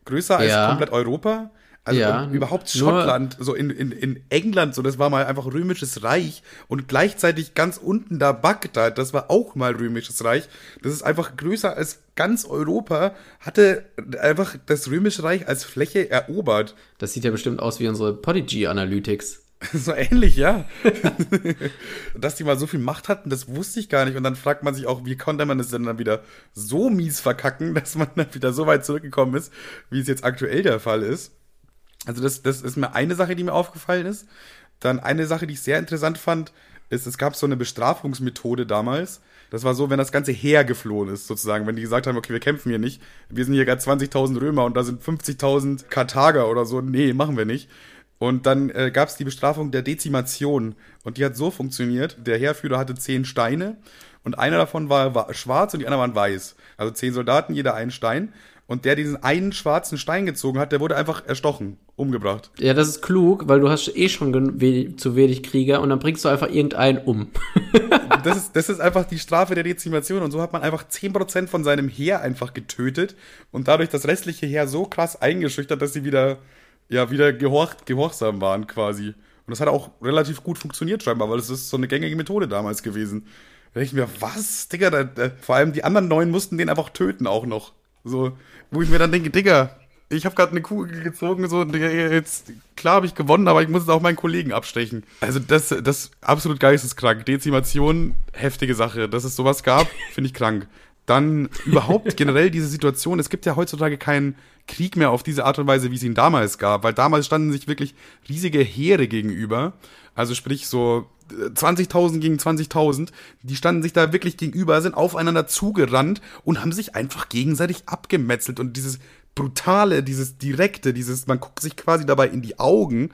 Speaker 2: Größer als ja. komplett Europa? Also ja, überhaupt Schottland, so in, in, in England, so das war mal einfach römisches Reich und gleichzeitig ganz unten da Bagdad, das war auch mal römisches Reich. Das ist einfach größer als ganz Europa, hatte einfach das römische Reich als Fläche erobert.
Speaker 1: Das sieht ja bestimmt aus wie unsere Podigy Analytics.
Speaker 2: so ähnlich, ja. Dass die mal so viel Macht hatten, das wusste ich gar nicht. Und dann fragt man sich auch, wie konnte man es denn dann wieder so mies verkacken, dass man dann wieder so weit zurückgekommen ist, wie es jetzt aktuell der Fall ist. Also das, das ist mir eine Sache, die mir aufgefallen ist. Dann eine Sache, die ich sehr interessant fand, ist, es gab so eine Bestrafungsmethode damals. Das war so, wenn das ganze Heer geflohen ist, sozusagen. Wenn die gesagt haben, okay, wir kämpfen hier nicht. Wir sind hier gerade 20.000 Römer und da sind 50.000 Karthager oder so. Nee, machen wir nicht. Und dann äh, gab es die Bestrafung der Dezimation. Und die hat so funktioniert. Der Heerführer hatte zehn Steine und einer davon war, war schwarz und die anderen waren weiß. Also zehn Soldaten, jeder einen Stein. Und der diesen einen schwarzen Stein gezogen hat, der wurde einfach erstochen, umgebracht.
Speaker 1: Ja, das ist klug, weil du hast eh schon we zu wenig Krieger und dann bringst du einfach irgendeinen um.
Speaker 2: das, ist, das ist einfach die Strafe der Dezimation und so hat man einfach 10% von seinem Heer einfach getötet und dadurch das restliche Heer so krass eingeschüchtert, dass sie wieder, ja, wieder gehorch, gehorsam waren quasi. Und das hat auch relativ gut funktioniert scheinbar, weil es ist so eine gängige Methode damals gewesen. Da denke ich mir, was, Digga, da, da, vor allem die anderen neun mussten den einfach töten auch noch. So, wo ich mir dann denke, Digga, ich habe gerade eine Kugel gezogen, so, jetzt, klar habe ich gewonnen, aber ich muss es auch meinen Kollegen abstechen. Also das, das absolut geisteskrank. Dezimation, heftige Sache. Dass es sowas gab, finde ich krank. Dann überhaupt generell diese Situation, es gibt ja heutzutage keinen Krieg mehr auf diese Art und Weise, wie es ihn damals gab, weil damals standen sich wirklich riesige Heere gegenüber. Also sprich so 20.000 gegen 20.000, die standen sich da wirklich gegenüber, sind aufeinander zugerannt und haben sich einfach gegenseitig abgemetzelt. Und dieses brutale, dieses direkte, dieses, man guckt sich quasi dabei in die Augen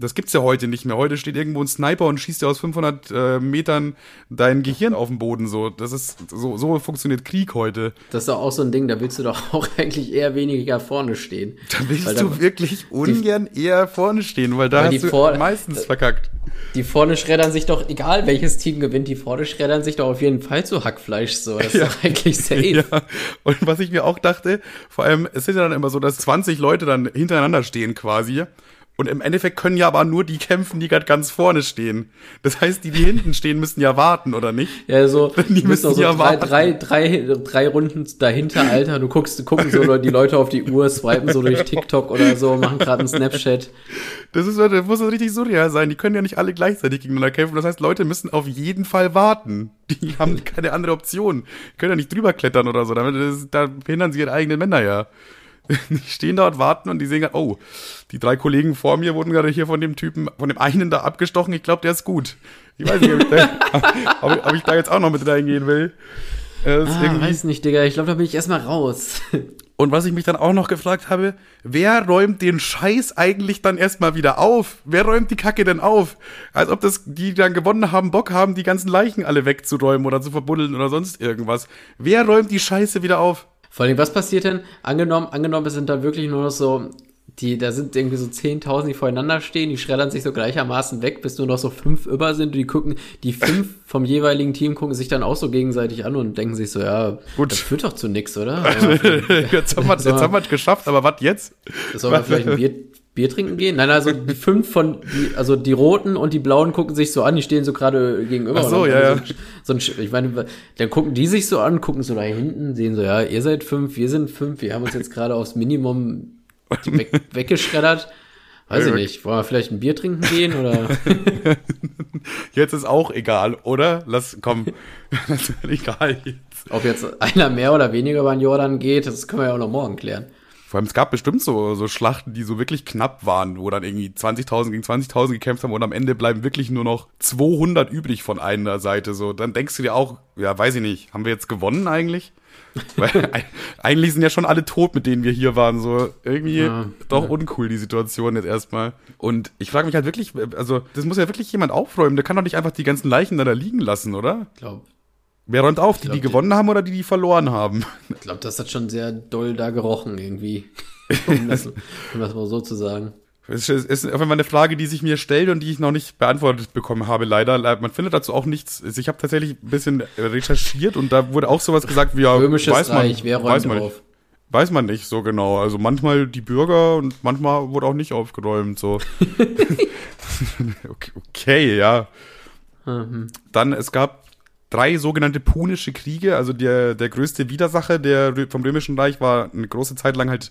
Speaker 2: Das gibt's ja heute nicht mehr. Heute steht irgendwo ein Sniper und schießt dir aus 500 äh, Metern dein Gehirn auf den Boden. So, das ist so, so funktioniert Krieg heute.
Speaker 1: Das ist doch auch so ein Ding. Da willst du doch auch eigentlich eher weniger vorne stehen.
Speaker 2: Da willst du da, wirklich ungern die, eher vorne stehen, weil da hast du vor, meistens verkackt.
Speaker 1: Die vorne schreddern sich doch, egal welches Team gewinnt, die vorne schreddern sich doch auf jeden Fall zu Hackfleisch. So, das ist doch eigentlich safe. Ja.
Speaker 2: Und was ich mir auch dachte, vor allem, es ist ja dann immer so, dass 20 Leute dann hintereinander stehen quasi. Und im Endeffekt können ja aber nur die kämpfen, die gerade ganz vorne stehen. Das heißt, die, die hinten stehen, müssen ja warten, oder nicht?
Speaker 1: Ja, so, die müssen so ja drei, drei, drei, drei Runden dahinter, Alter. Du guckst, gucken so die Leute auf die Uhr, swipen so durch TikTok oder so, machen gerade einen Snapchat.
Speaker 2: Das ist, das muss richtig surreal sein. Die können ja nicht alle gleichzeitig gegeneinander kämpfen. Das heißt, Leute müssen auf jeden Fall warten. Die haben keine andere Option. Die können ja nicht drüber klettern oder so. Damit, da behindern sie ihre eigenen Männer ja. Die stehen dort, warten und die sehen, oh, die drei Kollegen vor mir wurden gerade hier von dem Typen, von dem einen da abgestochen. Ich glaube, der ist gut. Ich weiß nicht, ob ich da, ob, ob ich da jetzt auch noch mit reingehen will.
Speaker 1: ah, weiß nicht, Digga. Ich glaube, da bin ich erstmal raus.
Speaker 2: Und was ich mich dann auch noch gefragt habe, wer räumt den Scheiß eigentlich dann erstmal wieder auf? Wer räumt die Kacke denn auf? Als ob das, die dann gewonnen haben, Bock haben, die ganzen Leichen alle wegzuräumen oder zu verbuddeln oder sonst irgendwas. Wer räumt die Scheiße wieder auf?
Speaker 1: Vor allem, was passiert denn? Angenommen, angenommen, es sind da wirklich nur noch so, die, da sind irgendwie so 10.000, die voreinander stehen, die schreddern sich so gleichermaßen weg, bis nur noch so fünf über sind und die gucken, die fünf vom jeweiligen Team gucken sich dann auch so gegenseitig an und denken sich so, ja, Gut. das führt doch zu nix, oder?
Speaker 2: jetzt haben wir es geschafft, aber was jetzt?
Speaker 1: Sollen wir vielleicht ein Bier, Bier trinken gehen? Nein, also die fünf von, die, also die roten und die blauen gucken sich so an, die stehen so gerade gegenüber.
Speaker 2: Ach so, ja, ja.
Speaker 1: So ein, ich meine, dann gucken die sich so an, gucken so da hinten, sehen so, ja, ihr seid fünf, wir sind fünf, wir haben uns jetzt gerade aufs Minimum weg, weggeschreddert. Weiß ich nicht. Wollen wir vielleicht ein Bier trinken gehen oder?
Speaker 2: Jetzt ist auch egal, oder? Lass, komm. das ist egal
Speaker 1: jetzt. Ob jetzt einer mehr oder weniger den Jordan geht, das können wir ja auch noch morgen klären.
Speaker 2: Vor allem, es gab bestimmt so, so Schlachten, die so wirklich knapp waren, wo dann irgendwie 20.000 gegen 20.000 gekämpft haben und am Ende bleiben wirklich nur noch 200 übrig von einer Seite. So, dann denkst du dir auch, ja, weiß ich nicht, haben wir jetzt gewonnen eigentlich? Weil eigentlich sind ja schon alle tot, mit denen wir hier waren. So irgendwie ja, doch ja. uncool die Situation jetzt erstmal. Und ich frage mich halt wirklich, also das muss ja wirklich jemand aufräumen. Der kann doch nicht einfach die ganzen Leichen da liegen lassen, oder?
Speaker 1: Ich glaube.
Speaker 2: Wer räumt auf? Die, glaub, die gewonnen haben oder die, die verloren haben?
Speaker 1: Ich glaube, das hat schon sehr doll da gerochen irgendwie. um, das, um das mal so zu sagen.
Speaker 2: Es ist auf einmal eine Frage, die sich mir stellt und die ich noch nicht beantwortet bekommen habe, leider. Man findet dazu auch nichts. Also ich habe tatsächlich ein bisschen recherchiert und da wurde auch sowas gesagt wie, ja,
Speaker 1: Römisches weiß man, Reich, wer räumt
Speaker 2: weiß man, auf? Weiß man nicht so genau. Also manchmal die Bürger und manchmal wurde auch nicht aufgeräumt. So. okay, okay, ja. Mhm. Dann, es gab drei sogenannte punische Kriege. Also der, der größte Widersacher der, vom Römischen Reich war eine große Zeit lang halt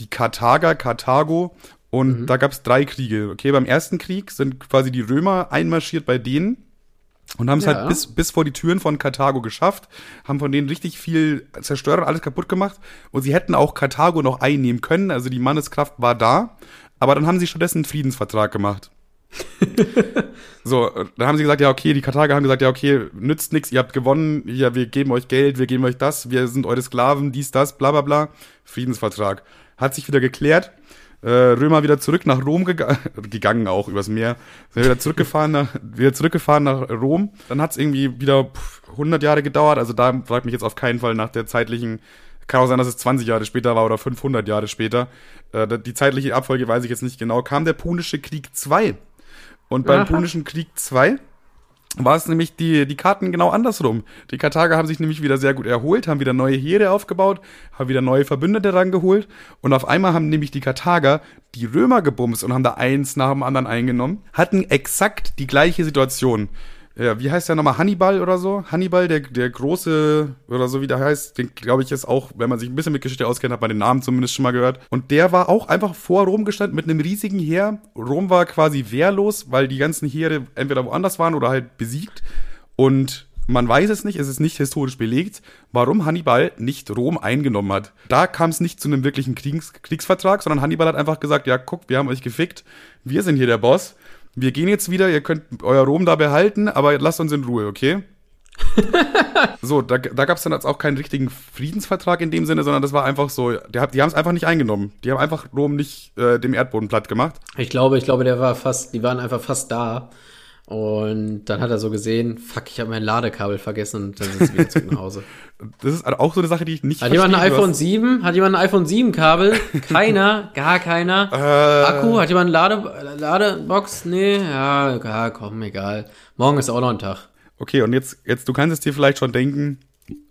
Speaker 2: die Karthager, Karthago. Und mhm. da gab es drei Kriege. Okay, beim ersten Krieg sind quasi die Römer einmarschiert bei denen und haben es halt ja. halt bis, bis vor die Türen von Karthago geschafft, haben von denen richtig viel zerstört und alles kaputt gemacht. Und sie hätten auch Karthago noch einnehmen können, also die Manneskraft war da. Aber dann haben sie stattdessen einen Friedensvertrag gemacht. so, dann haben sie gesagt, ja, okay, die Karthager haben gesagt, ja, okay, nützt nichts, ihr habt gewonnen, ja, wir geben euch Geld, wir geben euch das, wir sind eure Sklaven, dies, das, bla bla bla. Friedensvertrag. Hat sich wieder geklärt. Äh, Römer wieder zurück nach Rom gega gegangen, auch übers Meer. Sind wieder zurückgefahren nach, wieder zurückgefahren nach Rom. Dann hat es irgendwie wieder 100 Jahre gedauert. Also da fragt mich jetzt auf keinen Fall nach der zeitlichen kann auch sein, dass es 20 Jahre später war oder 500 Jahre später. Äh, die zeitliche Abfolge weiß ich jetzt nicht genau. Kam der Punische Krieg 2 und beim Aha. Punischen Krieg 2 war es nämlich die, die Karten genau andersrum. Die Karthager haben sich nämlich wieder sehr gut erholt, haben wieder neue Heere aufgebaut, haben wieder neue Verbündete rangeholt und auf einmal haben nämlich die Karthager die Römer gebumst und haben da eins nach dem anderen eingenommen, hatten exakt die gleiche Situation ja, wie heißt der nochmal? Hannibal oder so? Hannibal, der, der große, oder so wie der heißt, den glaube ich ist auch, wenn man sich ein bisschen mit Geschichte auskennt, hat man den Namen zumindest schon mal gehört. Und der war auch einfach vor Rom gestanden mit einem riesigen Heer. Rom war quasi wehrlos, weil die ganzen Heere entweder woanders waren oder halt besiegt. Und man weiß es nicht, es ist nicht historisch belegt, warum Hannibal nicht Rom eingenommen hat. Da kam es nicht zu einem wirklichen Kriegs Kriegsvertrag, sondern Hannibal hat einfach gesagt, ja, guck, wir haben euch gefickt, wir sind hier der Boss wir gehen jetzt wieder, ihr könnt euer Rom da behalten, aber lasst uns in Ruhe, okay? so, da, da gab es dann jetzt auch keinen richtigen Friedensvertrag in dem Sinne, sondern das war einfach so, die, die haben es einfach nicht eingenommen. Die haben einfach Rom nicht äh, dem Erdboden platt gemacht.
Speaker 1: Ich glaube, ich glaube, der war fast, die waren einfach fast da. Und dann hat er so gesehen, fuck, ich habe mein Ladekabel vergessen und dann sind sie wieder zurück nach Hause.
Speaker 2: Das ist auch so eine Sache, die ich nicht
Speaker 1: Hat jemand ein iPhone 7? Hat jemand ein iPhone 7 Kabel? Keiner, gar keiner.
Speaker 2: Äh,
Speaker 1: Akku? Hat jemand eine Lade, Ladebox? Nee, ja, ja, komm, egal. Morgen ist auch noch ein Tag.
Speaker 2: Okay, und jetzt, jetzt, du kannst es dir vielleicht schon denken,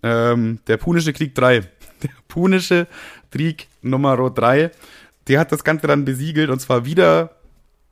Speaker 2: ähm, der Punische Krieg 3. Der Punische Krieg Nummer 3, der hat das Ganze dann besiegelt und zwar wieder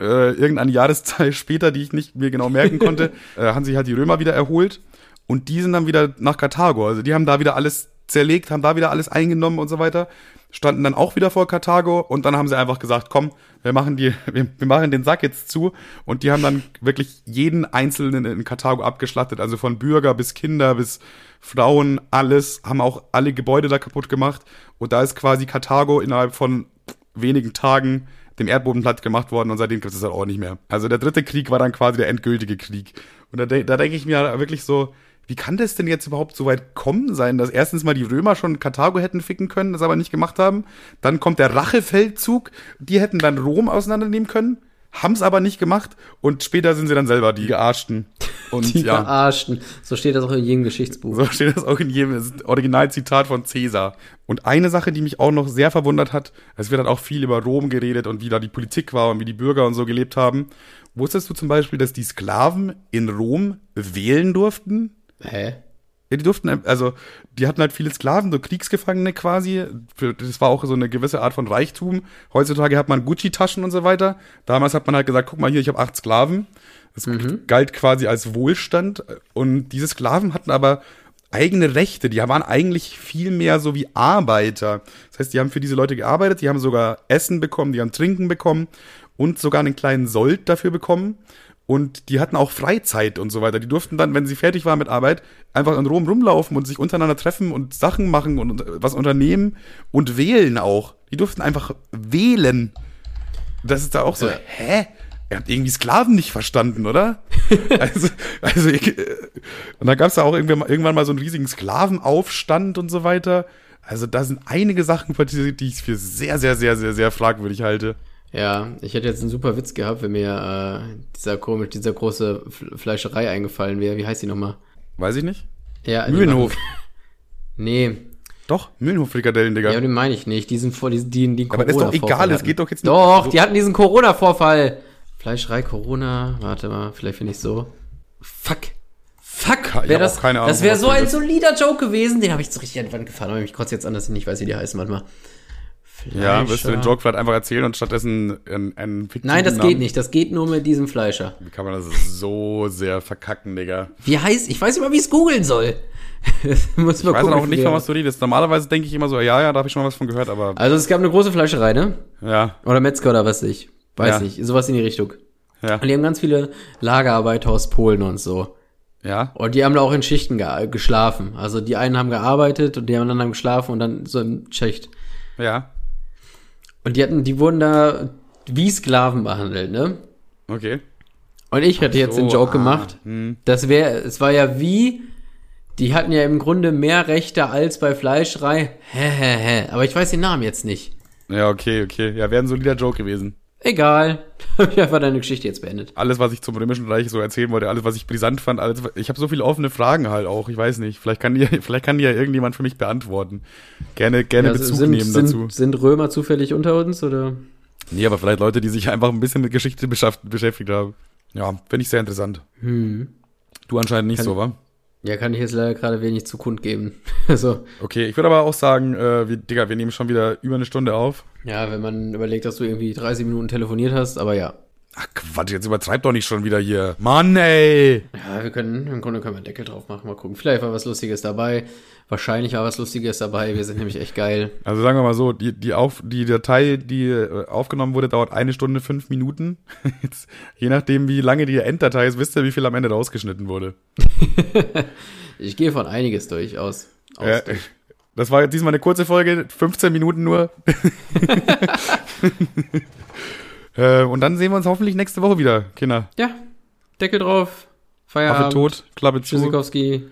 Speaker 2: äh, irgendeine Jahreszahl später, die ich nicht mir genau merken konnte, äh, haben sich halt die Römer wieder erholt und die sind dann wieder nach Karthago. Also die haben da wieder alles zerlegt, haben da wieder alles eingenommen und so weiter, standen dann auch wieder vor Karthago und dann haben sie einfach gesagt, komm, wir machen die, wir, wir machen den Sack jetzt zu und die haben dann wirklich jeden Einzelnen in Karthago abgeschlachtet, also von Bürger bis Kinder bis Frauen, alles, haben auch alle Gebäude da kaputt gemacht und da ist quasi Karthago innerhalb von wenigen Tagen dem Erdboden platt gemacht worden und seitdem gibt es das halt auch nicht mehr. Also der dritte Krieg war dann quasi der endgültige Krieg. Und da, da denke ich mir wirklich so, wie kann das denn jetzt überhaupt so weit kommen sein, dass erstens mal die Römer schon Karthago hätten ficken können, das aber nicht gemacht haben. Dann kommt der Rachefeldzug, die hätten dann Rom auseinandernehmen können, haben es aber nicht gemacht und später sind sie dann selber die Gearschten. Und
Speaker 1: Die
Speaker 2: ja,
Speaker 1: Verarschten. So steht das auch in jedem Geschichtsbuch.
Speaker 2: so steht das auch in jedem Originalzitat von Cäsar. Und eine Sache, die mich auch noch sehr verwundert hat, es wird halt auch viel über Rom geredet und wie da die Politik war und wie die Bürger und so gelebt haben. Wusstest du zum Beispiel, dass die Sklaven in Rom wählen durften?
Speaker 1: Hä?
Speaker 2: Ja, die durften, also, die hatten halt viele Sklaven, so Kriegsgefangene quasi. Das war auch so eine gewisse Art von Reichtum. Heutzutage hat man Gucci-Taschen und so weiter. Damals hat man halt gesagt, guck mal hier, ich habe acht Sklaven. Das galt quasi als Wohlstand. Und diese Sklaven hatten aber eigene Rechte. Die waren eigentlich viel mehr so wie Arbeiter. Das heißt, die haben für diese Leute gearbeitet, die haben sogar Essen bekommen, die haben Trinken bekommen und sogar einen kleinen Sold dafür bekommen. Und die hatten auch Freizeit und so weiter. Die durften dann, wenn sie fertig waren mit Arbeit, einfach in Rom rumlaufen und sich untereinander treffen und Sachen machen und was unternehmen und wählen auch. Die durften einfach wählen. Das ist da auch so,
Speaker 1: Ja.
Speaker 2: hä? Ihr habt irgendwie Sklaven nicht verstanden, oder? also, also ich, äh, und da gab es da auch irgendwann mal, irgendwann mal so einen riesigen Sklavenaufstand und so weiter. Also da sind einige Sachen die ich für sehr, sehr, sehr, sehr, sehr fragwürdig halte.
Speaker 1: Ja, ich hätte jetzt einen super Witz gehabt, wenn mir äh, dieser komisch, dieser große Fleischerei eingefallen wäre. Wie heißt die nochmal?
Speaker 2: Weiß ich nicht.
Speaker 1: Ja, die
Speaker 2: Mühlenhof.
Speaker 1: Nee,
Speaker 2: Doch, Mühlenhof-Frikadellen, Digga.
Speaker 1: ja, den meine ich nicht. Diesen vor, diesen, die, die
Speaker 2: Aber ist doch egal, es geht doch jetzt nicht-
Speaker 1: Doch,
Speaker 2: so-
Speaker 1: die hatten diesen Corona-Vorfall. Fleischerei Corona, warte mal, vielleicht finde ich so. Fuck. Fuck.
Speaker 2: Ich
Speaker 1: Wär
Speaker 2: hab
Speaker 1: das
Speaker 2: auch keine Ahnung,
Speaker 1: das wäre so ein solider Joke gewesen. Den habe ich so richtig an die Wand gefahren. Aber mich kotzt jetzt an, dass ich nicht weiß, wie die heißen manchmal.
Speaker 2: Ja, wirst du den
Speaker 1: Fleischer.
Speaker 2: Joke vielleicht einfach erzählen und stattdessen einen, einen fiktiven
Speaker 1: Nein, das
Speaker 2: Namen-
Speaker 1: geht nicht. Das geht nur mit diesem Fleischer.
Speaker 2: Wie kann man das so sehr verkacken, Digga?
Speaker 1: Wie heißt, ich weiß nicht mal, wie ich es googeln soll. Muss mal
Speaker 2: Ich weiß auch nicht, von was du redest. Normalerweise denke ich immer so, ja, ja, da habe ich schon mal was von gehört, aber
Speaker 1: Also es gab eine große Fleischerei, ne?
Speaker 2: ja,
Speaker 1: Oder Metzger oder was ich. Weiß
Speaker 2: Ja.
Speaker 1: nicht. Sowas in die Richtung.
Speaker 2: ja,
Speaker 1: Und die haben ganz viele Lagerarbeiter aus Polen und so.
Speaker 2: ja.
Speaker 1: Und die haben da auch in Schichten ge geschlafen. Also die einen haben gearbeitet und die anderen haben geschlafen und dann so im Schicht.
Speaker 2: Ja,
Speaker 1: Und die hatten, die wurden da wie Sklaven behandelt, ne?
Speaker 2: okay.
Speaker 1: Und ich hatte jetzt den
Speaker 2: So,
Speaker 1: Joke
Speaker 2: ah,
Speaker 1: gemacht.
Speaker 2: hm.
Speaker 1: Das wäre, es war ja wie, die hatten ja im Grunde mehr Rechte als bei Fleischerei. Hä, hä, hä. Aber ich weiß den Namen jetzt nicht.
Speaker 2: Ja, okay, okay. Ja, wäre ein solider Joke gewesen.
Speaker 1: Egal. Hab ich einfach deine Geschichte jetzt beendet.
Speaker 2: Alles, was ich zum Römischen Reich so erzählen wollte, alles, was ich brisant fand, alles, ich habe so viele offene Fragen halt auch. Ich weiß nicht. Vielleicht kann die, vielleicht kann die ja irgendjemand für mich beantworten. Gerne, gerne
Speaker 1: Ja,
Speaker 2: Bezug
Speaker 1: sind,
Speaker 2: nehmen
Speaker 1: sind,
Speaker 2: dazu.
Speaker 1: sind Römer zufällig unter uns oder?
Speaker 2: Nee, aber vielleicht Leute, die sich einfach ein bisschen mit Geschichte beschäft- beschäftigt haben. Ja, finde ich sehr interessant.
Speaker 1: Hm.
Speaker 2: Du anscheinend nicht
Speaker 1: Kann-
Speaker 2: so, wa?
Speaker 1: Ja, kann ich jetzt leider gerade wenig zu kund geben. Also,
Speaker 2: Okay, ich würde aber auch sagen, äh, wir, Digga, wir nehmen schon wieder über eine Stunde auf.
Speaker 1: ja, wenn man überlegt, dass du irgendwie 30 Minuten telefoniert hast, aber ja.
Speaker 2: Ach Quatsch, jetzt übertreib doch nicht schon wieder hier. Mann, ey!
Speaker 1: Ja, wir können, im Grunde können wir einen Deckel drauf machen, mal gucken. Vielleicht war was Lustiges dabei. Wahrscheinlich war was Lustiges dabei. Wir sind nämlich echt geil.
Speaker 2: Also sagen wir mal so, die, die, auf, die Datei, die äh, aufgenommen wurde, dauert eine Stunde, fünf Minuten. Jetzt, je nachdem, wie lange die Enddatei ist, wisst ihr, wie viel am Ende rausgeschnitten wurde.
Speaker 1: Ich gehe von einiges durch aus. aus
Speaker 2: Ja,
Speaker 1: durch.
Speaker 2: das war jetzt diesmal eine kurze Folge, 15 Minuten nur. Äh, und dann sehen wir uns hoffentlich nächste Woche wieder, Kinder.
Speaker 1: Ja, Deckel drauf.
Speaker 2: Affe
Speaker 1: Feierabend.
Speaker 2: tot, Klappe zu.
Speaker 1: Tschüssikowski.